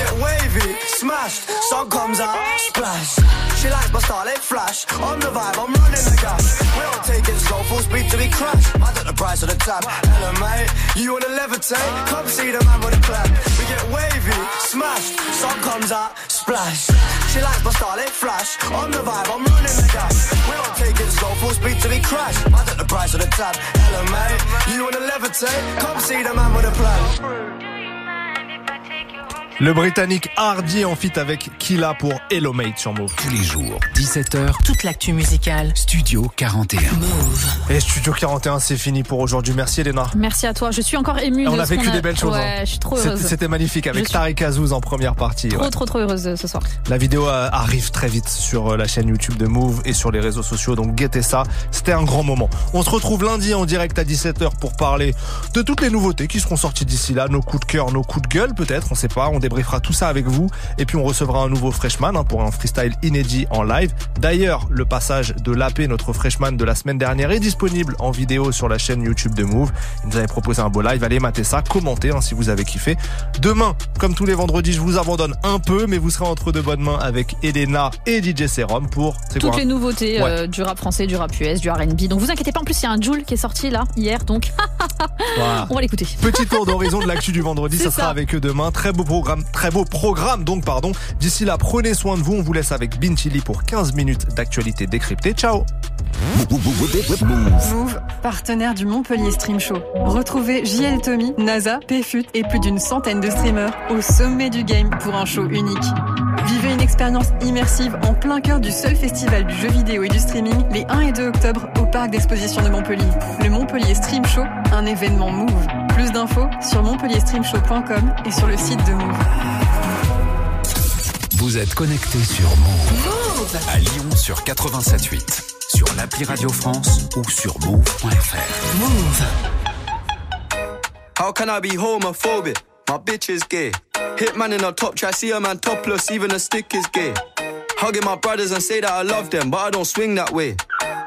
Get wavy, smashed, sun comes out, splash. She likes my starlit flash. On the vibe, I'm running the gas. We don't take it slow, full speed till we crash. I took the price of the tab. Hello, mate. You wanna levitate? Come see the man with a plan. We get wavy, smashed, sun comes out, splash. She likes my starlit flash. On the vibe, I'm running the gas. We don't take it slow, full speed till we crash. I took the price of the tab. Hello, mate. You wanna levitate? Come see the man with a plan. Le Britannique Hardy en fit avec Killa pour Hello Mate sur Move. Tous les jours, 17h, Toute l'actu musicale. Studio 41. Move. Et Studio 41, c'est fini pour aujourd'hui. Merci Elena. Merci à toi. Je suis encore émue. On de a vécu des belles choses. Ouais, hein. je suis trop C'était- heureuse. C'était magnifique avec suis Tariq Azouz en première partie. Trop, ouais. trop, trop heureuse de ce soir. La vidéo euh, arrive très vite sur euh, la chaîne YouTube de Move et sur les réseaux sociaux, donc guettez ça. C'était un grand moment. On se retrouve lundi en direct à 17h pour parler de toutes les nouveautés qui seront sorties d'ici là, nos coups de cœur, nos coups de gueule peut-être, on sait pas. On débriefera tout ça avec vous et puis on recevra un nouveau freshman hein, pour un freestyle inédit en live. D'ailleurs, le passage de l'AP, notre freshman de la semaine dernière, est disponible en vidéo sur la chaîne YouTube de Move. Il nous avait proposé un beau live. Allez mater ça, commentez hein, si vous avez kiffé. Demain, comme tous les vendredis, je vous abandonne un peu, mais vous serez entre de bonnes mains avec Elena et DJ Serum pour Toutes quoi, les nouveautés Ouais. euh, du rap français, du rap US, du R&B. Donc vous inquiétez pas. En plus, il y a un Joule qui est sorti là hier. Donc Voilà. on va l'écouter. Petit tour d'horizon de l'actu du vendredi, ça sera avec eux demain. Très beau programme, très beau programme donc pardon. D'ici là, prenez soin de vous. On vous laisse avec Bintili pour 15 minutes d'actualité décryptée. Ciao. Move, partenaire du Montpellier Stream Show. Retrouvez JL Tommy, NASA, PFUT et plus d'une centaine de streamers au sommet du game pour un show unique. Vivez une expérience immersive en plein cœur du seul festival du jeu vidéo et du streaming les 1 et 2 octobre au parc d'exposition de Montpellier. Le Montpellier Stream Show, un événement Move. Plus d'infos sur montpellierstreamshow.com et sur le site de Move. Vous êtes connecté sur Move. À Lyon sur 87.8. Sur l'appli Radio France ou sur move.fr. Move. How can I be homophobic? My bitch is gay. Hitman in a top try, see a man topless, even a stick is gay. Hugging my brothers and say that I love them, but I don't swing that way.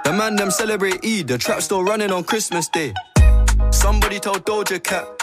The man them celebrate Eid, the trap still running on Christmas Day. Somebody told Doja Cat